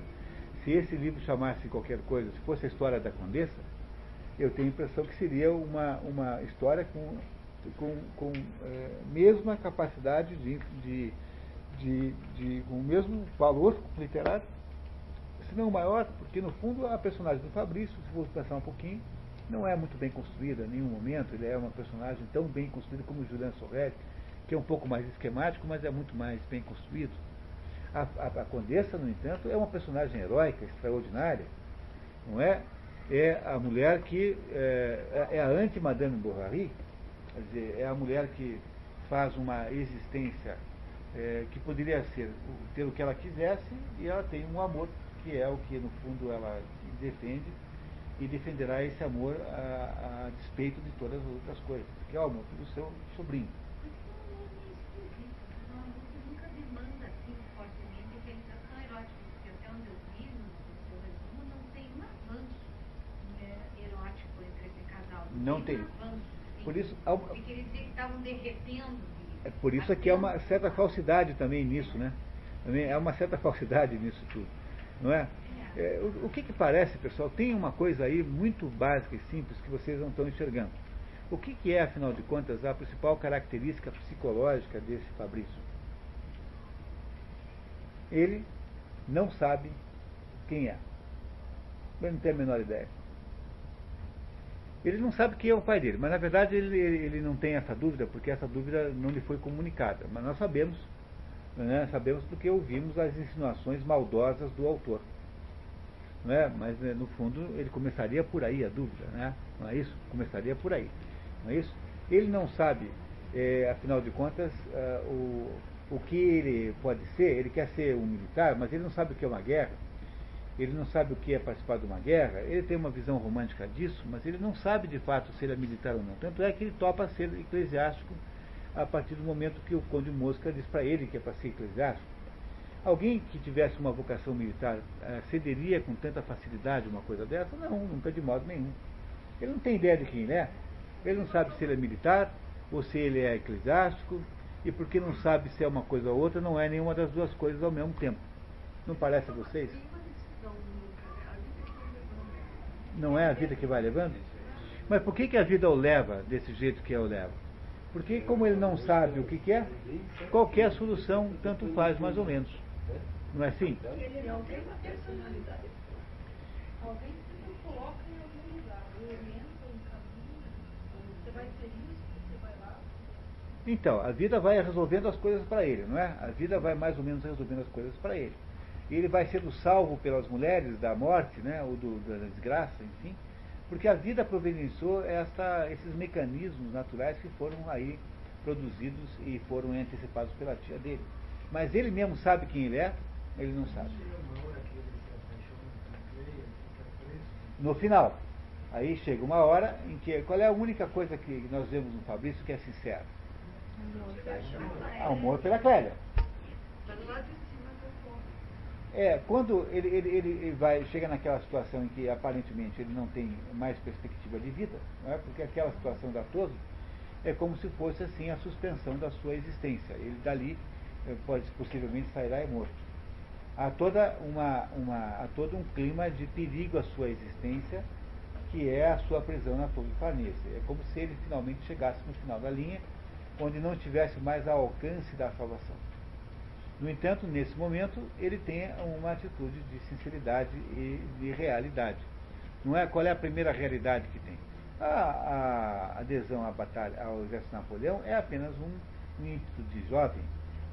Se esse livro chamasse qualquer coisa, se fosse a história da Condessa, eu tenho a impressão que seria uma, uma história com, com, com eh, mesma capacidade de, de, de, de com o mesmo valor literário, se não maior, porque no fundo a personagem do Fabrício, se for pensar um pouquinho, não é muito bem construída em nenhum momento, ele é uma personagem tão bem construída como o Julian Sorrelli, que é um pouco mais esquemático, mas é muito mais bem construído. A, a, a Condessa, no entanto, é uma personagem heróica, extraordinária, não é? É a mulher que é, é a anti-Madame Bovary, quer dizer, é a mulher que faz uma existência é, que poderia ser ter o que ela quisesse e ela tem um amor que é o que no fundo ela defende e defenderá esse amor a, a despeito de todas as outras coisas, que é o amor do seu sobrinho. não tem Por isso, derretendo. É por isso é que há uma certa falsidade também nisso, né? Também há uma certa falsidade nisso tudo, não é? É, o, o que, que parece, pessoal? Tem uma coisa aí muito básica e simples que vocês não estão enxergando. O que, que é, afinal de contas, a principal característica psicológica desse Fabrício? Ele não sabe quem é. Ele não tem a menor ideia. Ele não sabe quem é o pai dele, mas na verdade ele, ele, não tem essa dúvida, porque essa dúvida não lhe foi comunicada. Mas nós sabemos, né, sabemos porque ouvimos as insinuações maldosas do autor. Não é? Mas né, no fundo ele começaria por aí a dúvida, né? não é isso? Começaria por aí, não é isso? Ele não sabe, é, afinal de contas, ah, o, o que ele pode ser, ele quer ser um militar, mas ele não sabe o que é uma guerra, ele não sabe o que é participar de uma guerra, ele tem uma visão romântica disso, mas ele não sabe de fato se ele é militar ou não. Tanto é que ele topa ser eclesiástico a partir do momento que o Conde Mosca diz para ele que é para ser eclesiástico. Alguém que tivesse uma vocação militar eh, cederia com tanta facilidade uma coisa dessa? Não, nunca de modo nenhum. Ele não tem ideia de quem ele é. Ele não sabe se ele é militar ou se ele é eclesiástico, e porque não sabe se é uma coisa ou outra, não é nenhuma das duas coisas ao mesmo tempo. Não parece a vocês? Não é a vida que vai levando? Mas por que, que a vida o leva desse jeito que o leva? Porque como ele não sabe o que, que é, qualquer solução tanto faz mais ou menos. Não é assim? Ele não tem uma personalidade. Alguém coloca em algum lugar, orienta um caminho. Você vai ser isso, você vai lá. Então, a vida vai resolvendo as coisas para ele, não é? A vida vai mais ou menos resolvendo as coisas para ele. Ele vai sendo salvo pelas mulheres da morte, né? Ou do, da desgraça, enfim. Porque a vida providenciou essa, esses mecanismos naturais que foram aí produzidos e foram antecipados pela tia dele. Mas ele mesmo sabe quem ele é? Ele não sabe. No final. Aí chega uma hora em que. Qual é a única coisa que nós vemos no Fabrício que é sincera? Amor pela Clélia. Mas de cima do ponto. É, quando ele, ele, ele vai, chega naquela situação em que aparentemente ele não tem mais perspectiva de vida, é? porque aquela situação da Toso é como se fosse assim a suspensão da sua existência. Ele dali eh, pode possivelmente sairá e morto. Há, toda uma, uma, há todo um clima de perigo à sua existência, que é a sua prisão na Torre Farnese. É como se ele finalmente chegasse no final da linha, onde não tivesse mais ao alcance da salvação. No entanto, nesse momento, ele tem uma atitude de sinceridade e de realidade. Não é? Qual é a primeira realidade que tem? A, a adesão à batalha, ao exército de Napoleão é apenas um, ímpeto de jovem.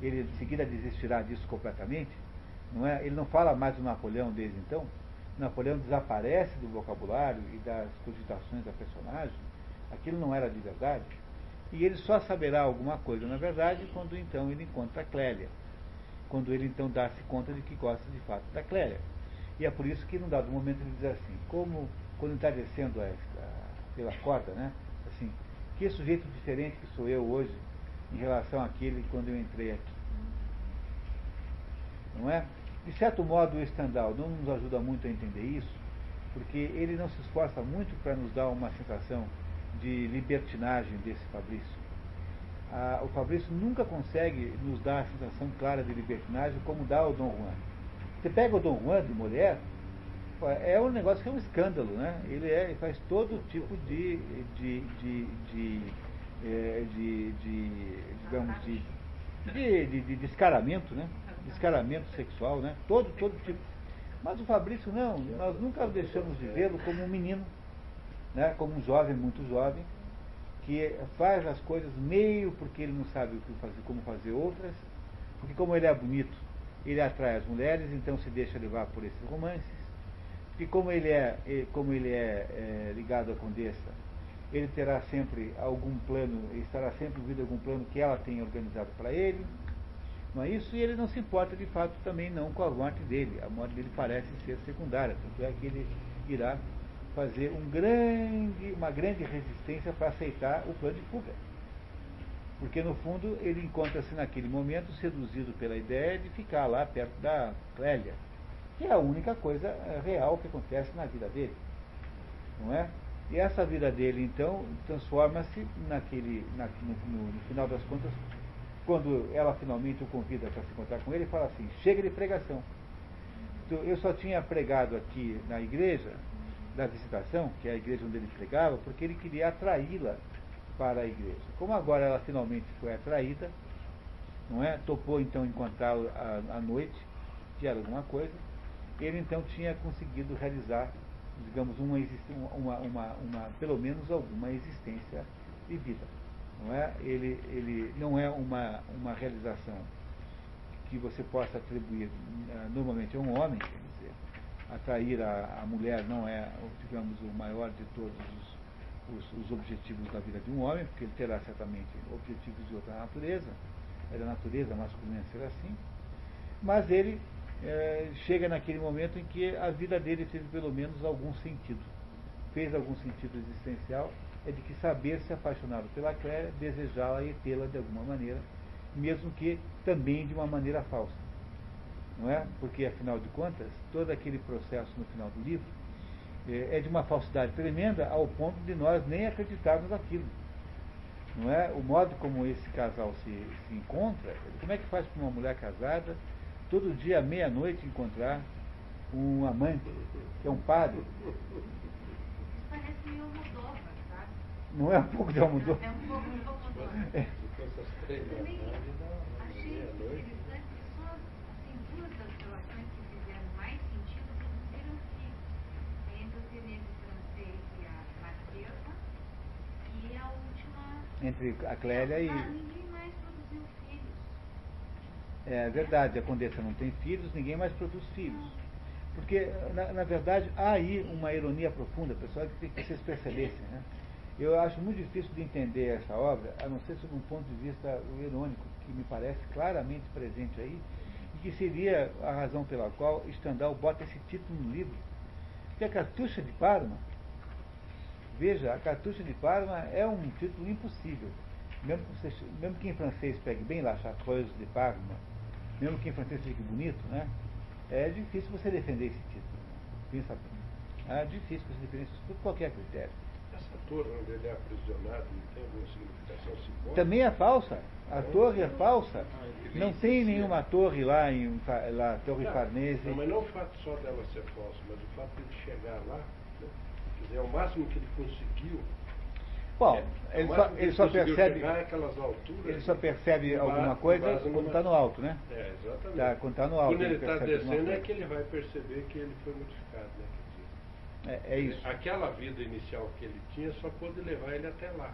Ele, em seguida, desistirá disso completamente. Não é? Ele não fala mais do Napoleão desde então. Napoleão desaparece do vocabulário e das cogitações da personagem. Aquilo não era de verdade. E ele só saberá alguma coisa, na verdade, quando então ele encontra Clélia quando ele então dá-se conta de que gosta de fato da Clélia. E é por isso que num dado momento ele diz assim, como quando está descendo a, a, pela corda, né? Assim, que sujeito diferente que sou eu hoje em relação àquele quando eu entrei aqui. Não é? De certo modo o Stendhal não nos ajuda muito a entender isso, porque ele não se esforça muito para nos dar uma sensação de libertinagem desse Fabrício ah, o Fabrício nunca consegue nos dar a sensação clara de libertinagem como dá o Dom Juan. Você pega o Dom Juan de mulher, é um negócio que é um escândalo, né? Ele, é, ele faz todo tipo de, de, de, de, é, de, de digamos, de, de, de descaramento, né? Descaramento sexual, né? Todo, todo tipo. Mas o Fabrício não, nós nunca deixamos de vê-lo como um menino, né? como um jovem, muito jovem, que faz as coisas meio porque ele não sabe o que fazer, como fazer outras, porque como ele é bonito, ele atrai as mulheres, então se deixa levar por esses romances, porque como ele é, como ele é, é ligado à condessa, ele terá sempre algum plano, estará sempre ouvindo algum plano que ela tenha organizado para ele, não é isso? E ele não se importa de fato também não com a morte dele. A morte dele parece ser secundária, tanto é que ele irá fazer um grande, uma grande resistência para aceitar o plano de fuga. Porque no fundo ele encontra-se naquele momento seduzido pela ideia de ficar lá perto da Clélia, que é a única coisa eh, real que acontece na vida dele. Não é? E essa vida dele, então, transforma-se naquele, na, no, no, final das contas, quando ela finalmente o convida para se encontrar com ele, fala assim, chega de pregação. Então, eu só tinha pregado aqui na igreja da visitação, que é a igreja onde ele pregava, porque ele queria atraí-la para a igreja. Como agora ela finalmente foi atraída, não é? Topou então encontrá-lo à, à noite, que era alguma coisa, ele então tinha conseguido realizar digamos, uma, uma, uma, uma, pelo menos alguma existência de vida. Não é? Ele, ele não é uma, uma realização que você possa atribuir uh, normalmente a um homem, atrair a, a, mulher não é, digamos, o maior de todos os, os, os, objetivos da vida de um homem, porque ele terá certamente objetivos de outra natureza, é da natureza masculina ser assim, mas ele é, chega naquele momento em que a vida dele teve pelo menos algum sentido. Fez algum sentido existencial, é de que saber se apaixonado pela Clélia, desejá-la e tê-la de alguma maneira, mesmo que também de uma maneira falsa. Não é? Porque, afinal de contas, todo aquele processo no final do livro é, é de uma falsidade tremenda ao ponto de nós nem acreditarmos naquilo. Não é? O modo como esse casal se, se encontra, como é que faz para uma mulher casada todo dia à meia-noite encontrar um amante, que é um padre. Parece meio Almodóvar, sabe? Não é um pouco de Almodóvar? É um pouco de Almodóvar. É. Eu também achei interessante que só assim, duas das relações que fizeram mais sentido reduziram que é entre o tenente francês e a Marquesa e a última... Entre a Clélia e... Ah. É verdade, a Condessa não tem filhos, ninguém mais produz filhos. Porque, na, na verdade, há aí uma ironia profunda, pessoal, que, que vocês percebessem. Né? Eu acho muito difícil de entender essa obra, a não ser sob um ponto de vista irônico, que me parece claramente presente aí, e que seria a razão pela qual Stendhal bota esse título no livro. Que a Cartucha de Parma, veja, a Cartucha de Parma é um título impossível. Mesmo que, você, mesmo que em francês pegue bem lá, Chartreuse de Parma, mesmo que em francês fique bonito, né? É difícil você defender esse título. Pensa bem. É difícil você defender isso por qualquer critério. Essa torre onde ele é aprisionado não tem alguma significação simbólica? Também é falsa. A torre é falsa. Ah, Não tem nenhuma torre lá em lá, Torre Não, Farnese. Não, mas não o fato só dela ser falsa, mas o fato de ele chegar lá, dizer, é o máximo que ele conseguiu. Bom, é, ele o só, ele só percebe. é alturas. Ele só percebe alguma coisa quando está no alto, né? É, exatamente. Tá, quando tá no alto, Quando ele ele está descendo é que ele vai perceber que ele foi modificado, né? É, é isso. Aquela vida inicial que ele tinha só pôde levar ele até lá.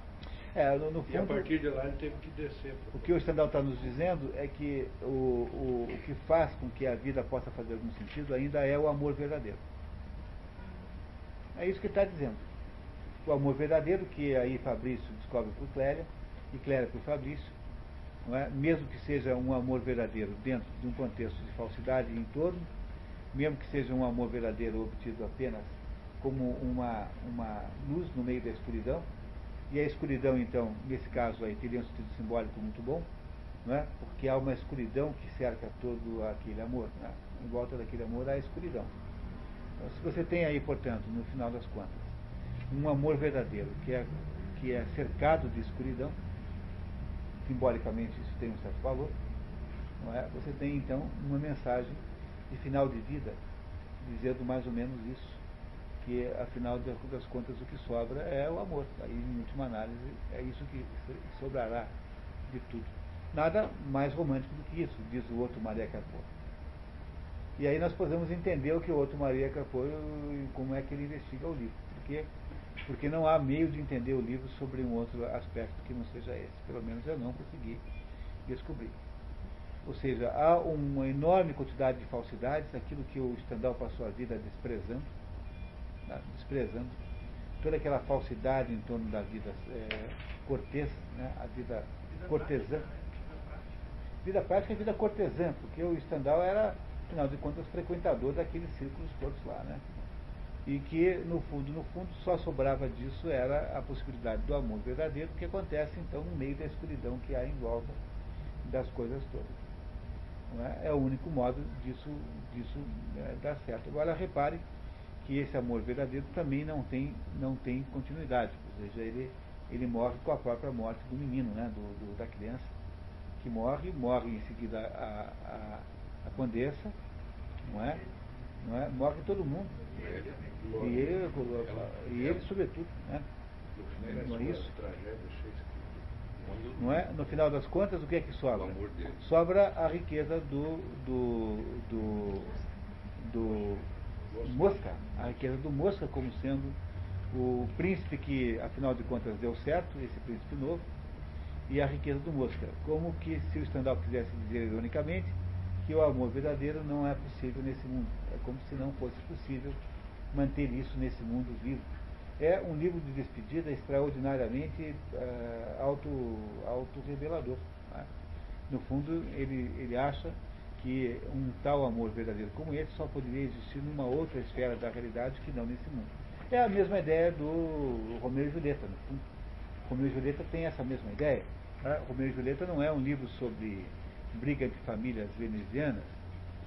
É, no, no E a fundo, partir de lá ele teve que descer. o que o Stendhal está nos dizendo é que o, o, o que faz com que a vida possa fazer algum sentido ainda é o amor verdadeiro. É isso que está dizendo. O amor verdadeiro, que aí Fabrício descobre por Clélia, e Clélia por Fabrício, é? mesmo que seja um amor verdadeiro dentro de um contexto de falsidade e entorno, mesmo que seja um amor verdadeiro obtido apenas como uma, uma luz no meio da escuridão, e a escuridão, então, nesse caso aí, teria um sentido simbólico muito bom, não é? porque há uma escuridão que cerca todo aquele amor. Né? Em volta daquele amor há escuridão. Então, se você tem aí, portanto, no final das contas, um amor verdadeiro que é, que é cercado de escuridão, simbolicamente isso tem um certo valor, não é? você tem então uma mensagem de final de vida dizendo mais ou menos isso, que afinal das contas o que sobra é o amor. Aí, em última análise, é isso que sobrará de tudo. Nada mais romântico do que isso, diz o outro Maria Carpô. E aí nós podemos entender o que o outro Maria e como é que ele investiga o livro. Porque, porque não há meio de entender o livro sobre um outro aspecto que não seja esse. Pelo menos eu não consegui descobrir. Ou seja, há uma enorme quantidade de falsidades, aquilo que o Stendhal passou a vida desprezando, né, desprezando, toda aquela falsidade em torno da vida é, cortês, né, a vida cortesã. Vida prática é vida cortesã, porque o Stendhal era, afinal de contas, frequentador daqueles círculos todos lá, né? E que, no fundo, no fundo, só sobrava disso era a possibilidade do amor verdadeiro, que acontece, então, no meio da escuridão que há em volta das coisas todas. É? é? o único modo disso, disso né, dar certo. Agora, repare que esse amor verdadeiro também não tem, não tem continuidade, ou seja, ele, ele morre com a própria morte do menino, né, do, do da criança, que morre, morre em seguida a, a, a condessa, não é? Não é? Morre todo mundo. E ele, e ele sobretudo, né? Não é isso? Não é? No final das contas, o que é que sobra? Sobra a riqueza do, do, do, do Mosca, a riqueza do Mosca como sendo o príncipe que, afinal de contas, deu certo, esse príncipe novo, e a riqueza do Mosca. Como que se o Stendhal quisesse dizer ironicamente que o amor verdadeiro não é possível nesse mundo. É como se não fosse possível manter isso nesse mundo vivo. É um livro de despedida extraordinariamente uh, auto, auto-revelador. Né? No fundo, ele, ele acha que um tal amor verdadeiro como esse só poderia existir numa outra esfera da realidade que não nesse mundo. É a mesma ideia do Romeu e Julieta, no fundo. Romeu e Julieta tem essa mesma ideia. Né? Romeu e Julieta não é um livro sobre briga de famílias venezianas,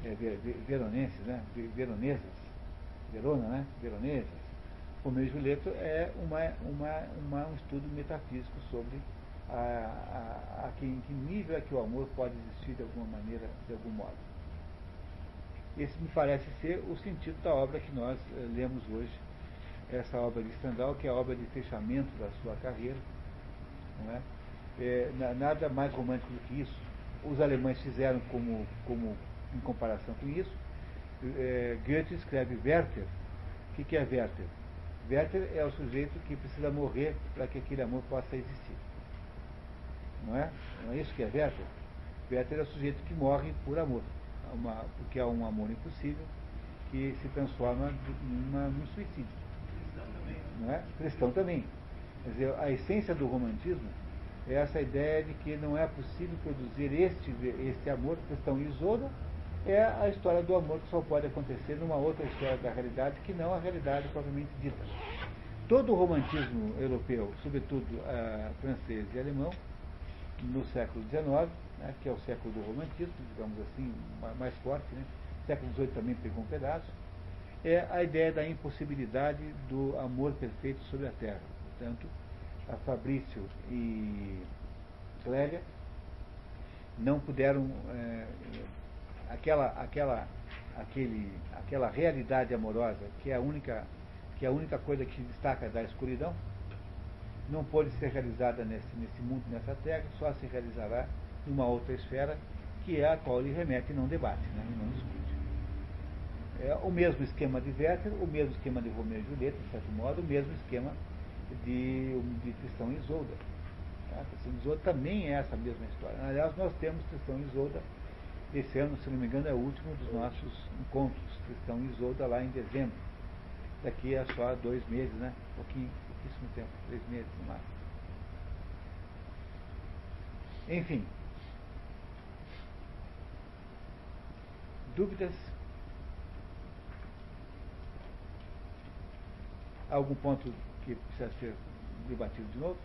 é, veronenses, né? veronesas, Verona, né? veronesas. Romeu e Julieta é uma, uma, uma, um estudo metafísico sobre a, a, a que, em que nível é que o amor pode existir de alguma maneira, de algum modo. Esse me parece ser o sentido da obra que nós eh, lemos hoje, essa obra de Stendhal, que é a obra de fechamento da sua carreira. Não é? É, nada mais romântico do que isso. Os alemães fizeram como, como em comparação com isso. É, Goethe escreve Werther. O que, que é Werther? Werther é o sujeito que precisa morrer para que aquele amor possa existir. Não é? Não é isso que é Werther? Werther é o sujeito que morre por amor, uma, porque é um amor impossível que se transforma numa, num suicídio. Cristão também. Não é? Cristão também. Quer dizer, a essência do romantismo é essa ideia de que não é possível produzir este, este amor. Questão Isolda é a história do amor que só pode acontecer numa outra história da realidade que não a realidade propriamente dita. Todo o romantismo europeu, sobretudo uh, francês e alemão, no século XIX, né, que é o século do romantismo, digamos assim, mais forte, né? século XVIII também pegou um pedaço, é a ideia da impossibilidade do amor perfeito sobre a Terra. Portanto, a Fabrício e Clélia não puderam é, aquela aquela aquele aquela realidade amorosa que é a única que é a única coisa que destaca da escuridão não pode ser realizada nesse, nesse mundo, nessa terra, só se realizará numa outra esfera, que é a qual ele remete e não debate, né, e não discute. É o mesmo esquema de Werther, o mesmo esquema de Romeu e Julieta, de certo modo, o mesmo esquema de, de Tristão e Isolda. Tá? Tristão e Isolda também é essa mesma história. Aliás, nós temos Tristão e Isolda, esse ano, se não me engano, é o último dos nossos encontros, Tristão e Isolda, lá em dezembro. Daqui a só dois meses, né? Pouquinho, pouquíssimo tempo, três meses no máximo. Enfim. Dúvidas? Algum ponto que precisa ser debatido de novo?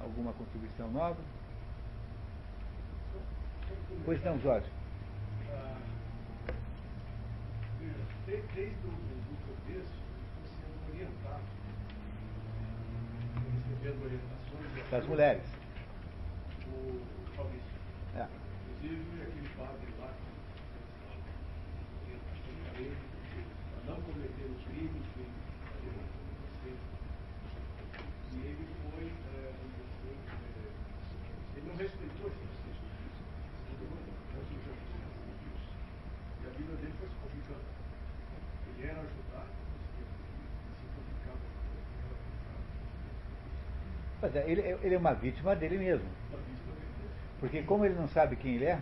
Alguma contribuição nova? Pois não, Jorge. Ah, desde o do começo, sendo orientado, recebendo orientações das mulheres. O Fabrício. É. Inclusive aquele padre lá, para ele, para não cometer os crimes que e ele foi, é, ele não respeitou as instâncias jurídicas. E a vida dele foi se complicando. Ele era ajudado, se complicava. Pois é, ele, ele é uma vítima dele mesmo. Porque como ele não sabe quem ele é,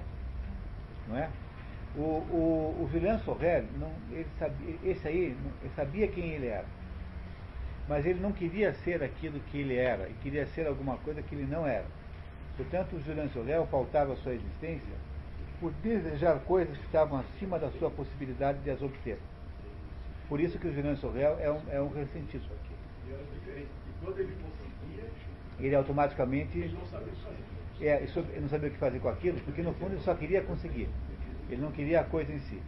não é? O, o, o Julian Sorrel, não, ele sabia, esse aí, ele sabia quem ele era. Mas ele não queria ser aquilo que ele era, e queria ser alguma coisa que ele não era. Portanto, o Julian faltava a sua existência por desejar coisas que estavam acima da sua possibilidade de as obter. Por isso que o Julian Sorrel é um, é um ressentido. E quando ele conseguia, Ele automaticamente ele não sabia fazer. é, e soube- ele não sabia o que fazer com aquilo, porque no fundo ele só queria conseguir. Ele não queria a coisa em si.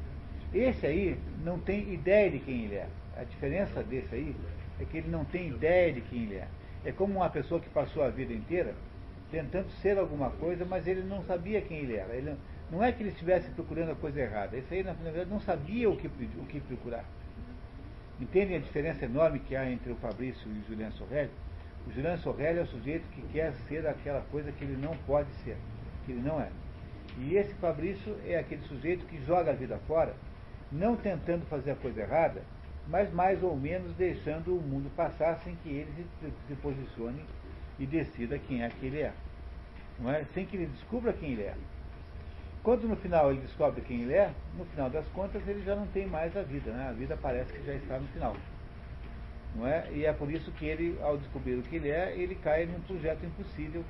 Esse aí não tem ideia de quem ele é. A diferença desse aí é que ele não tem ideia de quem ele é. É como uma pessoa que passou a vida inteira tentando ser alguma coisa, mas ele não sabia quem ele era. Ele não, é que ele estivesse procurando a coisa errada. Esse aí, na verdade, não sabia o que, o que procurar. Entendem a diferença enorme que há entre o Fabrício e o Julian Sorrelli? O Julian Sorrelli é o sujeito que quer ser aquela coisa que ele não pode ser, que ele não é. E esse Fabrício é aquele sujeito que joga a vida fora, não tentando fazer a coisa errada, mas mais ou menos deixando o mundo passar sem que ele se, se posicione e decida quem é que ele é. Não é? Sem que ele descubra quem ele é. Quando no final ele descobre quem ele é, no final das contas ele já não tem mais a vida, né? A vida parece que já está no final. Não é? E é por isso que ele, ao descobrir o que ele é, ele cai num projeto impossível,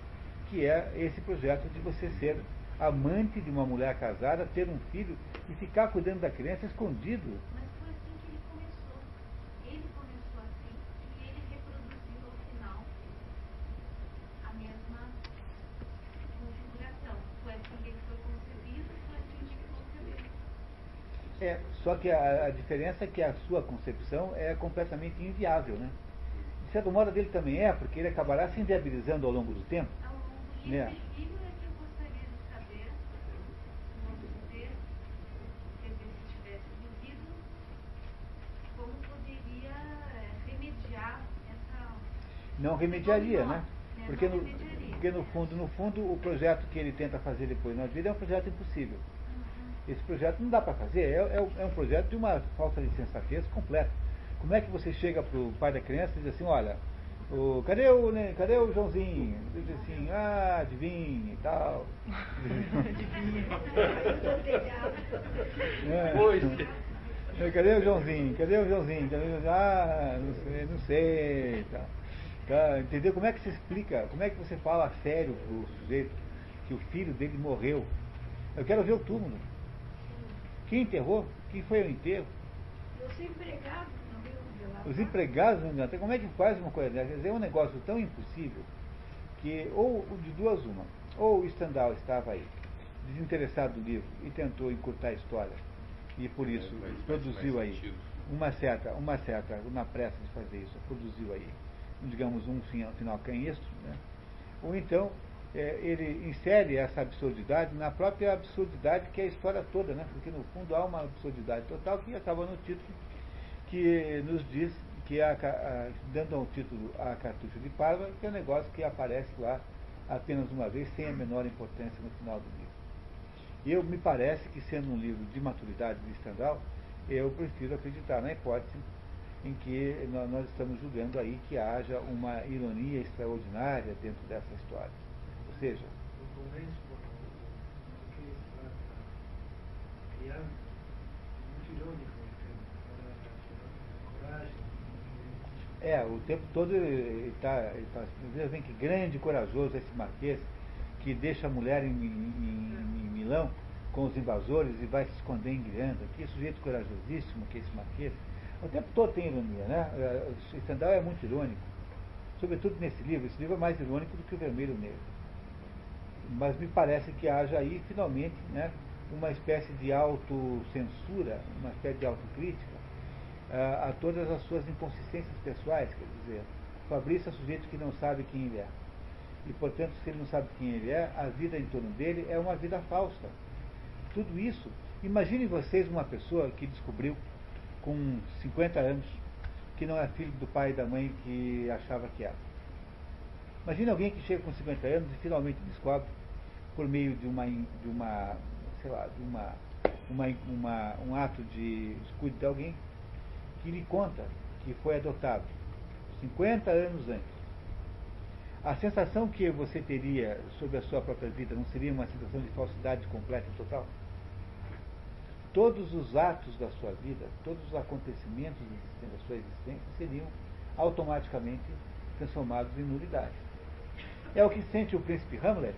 que é esse projeto de você ser amante de uma mulher casada, ter um filho e ficar cuidando da criança escondido. Mas foi assim que ele começou. Ele começou assim e ele reproduziu ao final a mesma configuração. Foi assim que ele foi concebido, foi assim que ele concebeu. É, só que a, a diferença é que a sua concepção é completamente inviável, né? De certo modo, a dele também é, porque ele acabará se inviabilizando ao longo do tempo. Ao longo e É. livro é remediar essa Não remediaria, né? Porque no, porque no fundo, no fundo, o projeto que ele tenta fazer depois na vida é um projeto impossível. Esse projeto não dá para fazer, é, é, é um projeto de uma falta de sensatez completa. Como é que você chega para o pai da criança e diz assim, olha, o, cadê, o, né, cadê o Joãozinho? Ele diz assim, ah, adivinha e tal. É. Pois. Cadê o Joãozinho? Cadê o Joãozinho? Cadê o Joãozinho? Ah, não sei, não sei. e tal. Tá, entendeu? Como é que se explica? Como é que você fala sério pro sujeito que o filho dele morreu? Eu quero ver o túmulo. Quem enterrou? Quem foi ao enterro? Eu sou empregado, não. Os empregados não adianta. Como é que faz uma coisa dessa? Quer dizer, É um negócio tão impossível que, ou de duas uma, ou o Stendhal estava aí, desinteressado do livro, e tentou encurtar a história, e por isso faz- faz produziu aí sentido. uma certa, uma certa, na pressa de fazer isso, produziu aí, digamos, um final, final canhestro, né? ou então é, ele insere essa absurdidade na própria absurdidade que é a história toda, né? porque no fundo há uma absurdidade total que acaba no título que nos diz que a, a- dando ao título a cartucho de Parva, que é um negócio que aparece lá apenas uma vez, sem a menor importância no final do livro. E eu me parece que sendo um livro de maturidade de Stendhal, eu prefiro acreditar na hipótese em que nó- nós estamos julgando aí que haja uma ironia extraordinária dentro dessa história. Seja. Coragem. É, o tempo todo ele está. Ele tá, veja bem que grande corajoso esse marquês que deixa a mulher em, em- em Milão com os invasores e vai se esconder em Miranda. Que sujeito corajosíssimo que é esse marquês. O tempo todo tem ironia, né? É, O Stendhal é muito irônico. Sobretudo nesse livro. Esse livro é mais irônico do que o Vermelho Negro. Mas me parece que haja aí, finalmente, né, uma espécie de autocensura, uma espécie de autocrítica a, a todas as suas inconsistências pessoais, quer dizer, Fabrício é um sujeito que não sabe quem ele é. E, portanto, se ele não sabe quem ele é, a vida em torno dele é uma vida falsa. Tudo isso, imaginem vocês uma pessoa que descobriu com 50 anos que não é filho do pai e da mãe que achava que era. Imagine alguém que chega com 50 anos e finalmente descobre por meio de uma, de uma sei lá, de uma, uma, uma, um ato de descuido de alguém, que lhe conta que foi adotado 50 anos antes. A sensação que você teria sobre a sua própria vida não seria uma sensação de falsidade completa e total? Todos os atos da sua vida, todos os acontecimentos da sua existência seriam automaticamente transformados em nulidade. É o que sente o príncipe Hamlet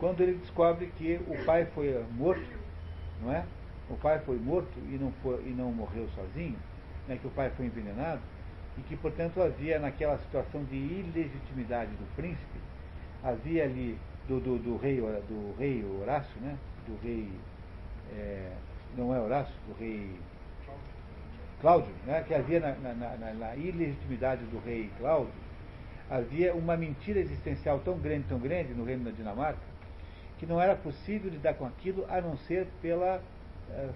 quando ele descobre que o pai foi morto, não é? O pai foi morto e não, foi, e não morreu sozinho, né? que o pai foi envenenado, e que, portanto, havia naquela situação de ilegitimidade do príncipe, havia ali do, do, do rei, do rei Horácio, né? do rei, é, não é Horácio, do rei Cláudio, né? que havia na, na, na, na ilegitimidade do rei Cláudio, havia uma mentira existencial tão grande, tão grande no reino da Dinamarca, que não era possível lidar com aquilo a não ser pela, uh,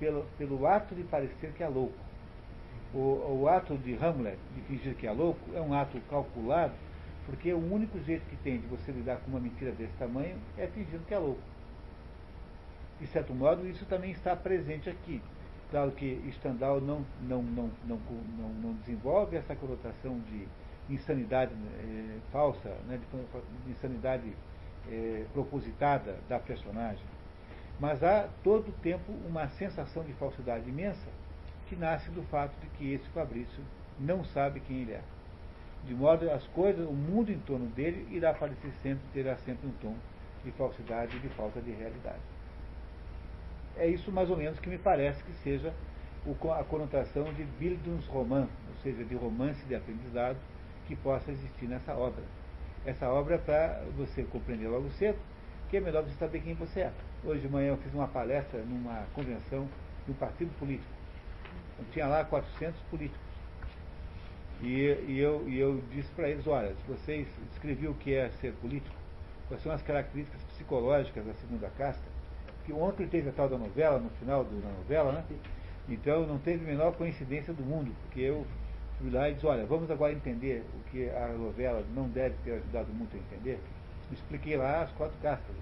pelo, pelo ato de parecer que é louco. O, o, ato de Hamlet, de fingir que é louco, é um ato calculado, porque o único jeito que tem de você lidar com uma mentira desse tamanho é fingindo que é louco. De certo modo, isso também está presente aqui. Claro que Stendhal não, não, não, não, não, não desenvolve essa conotação de insanidade eh, falsa, né, de, de insanidade é, propositada da personagem, mas há todo o tempo uma sensação de falsidade imensa que nasce do fato de que esse Fabrício não sabe quem ele é. De modo as coisas, o mundo em torno dele irá parecer sempre, terá sempre um tom de falsidade e de falta de realidade. É isso mais ou menos que me parece que seja a conotação de Bildungsroman, ou seja, de romance de aprendizado que possa existir nessa obra essa obra para você compreender logo cedo que é melhor você saber quem você é. Hoje de manhã eu fiz uma palestra numa convenção de um partido político. Eu tinha lá 400 políticos. E, e eu, e eu disse para eles, olha, se vocês descreviam o que é ser político, quais são as características psicológicas da segunda casta, que ontem teve a tal da novela, no final da novela, né? Então não teve a menor coincidência do mundo, porque eu lá e disse, olha, vamos agora entender o que a novela não deve ter ajudado muito a entender. Expliquei lá as quatro castas.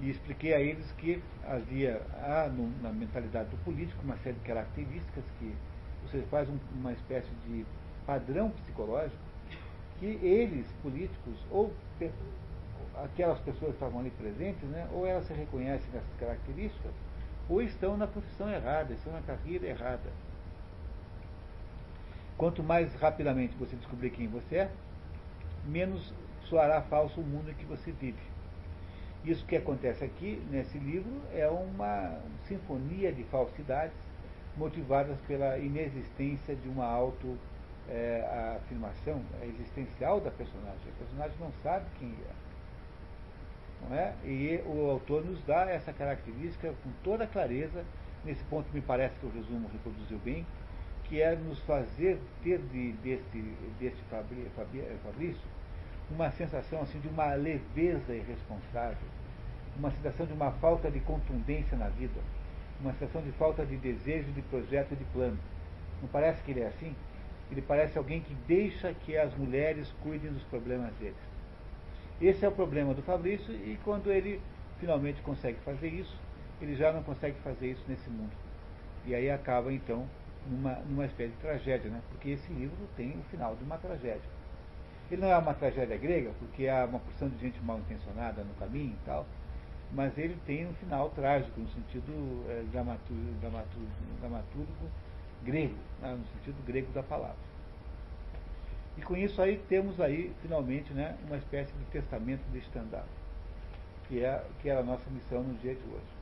E expliquei a eles que havia há no, na mentalidade do político uma série de características que você faz um, uma espécie de padrão psicológico que eles, políticos, ou aquelas pessoas que estavam ali presentes, né, ou elas se reconhecem nessas características, ou estão na profissão errada, estão na carreira errada. Quanto mais rapidamente você descobrir quem você é, menos soará falso o mundo em que você vive. Isso que acontece aqui, nesse livro, é uma sinfonia de falsidades motivadas pela inexistência de uma auto-afirmação é, existencial da personagem. A personagem não sabe quem é. Não é? E o autor nos dá essa característica com toda clareza. Nesse ponto, me parece que o resumo reproduziu bem que é nos fazer ter de, deste, deste Fabrício uma sensação assim de uma leveza irresponsável, uma sensação de uma falta de contundência na vida, uma sensação de falta de desejo, de projeto de plano. Não parece que ele é assim? Ele parece alguém que deixa que as mulheres cuidem dos problemas deles. Esse é o problema do Fabrício e quando ele finalmente consegue fazer isso, ele já não consegue fazer isso nesse mundo. E aí acaba então numa, numa espécie de tragédia, né? porque esse livro tem o final de uma tragédia. Ele não é uma tragédia grega, porque há uma porção de gente mal intencionada no caminho e tal, mas ele tem um final trágico, no sentido é, dramaturgo, dramaturgo, dramaturgo grego, né? no sentido grego da palavra. E com isso aí temos aí, finalmente, né, uma espécie de testamento de Stendhal, que é, que é a nossa missão no dia de hoje.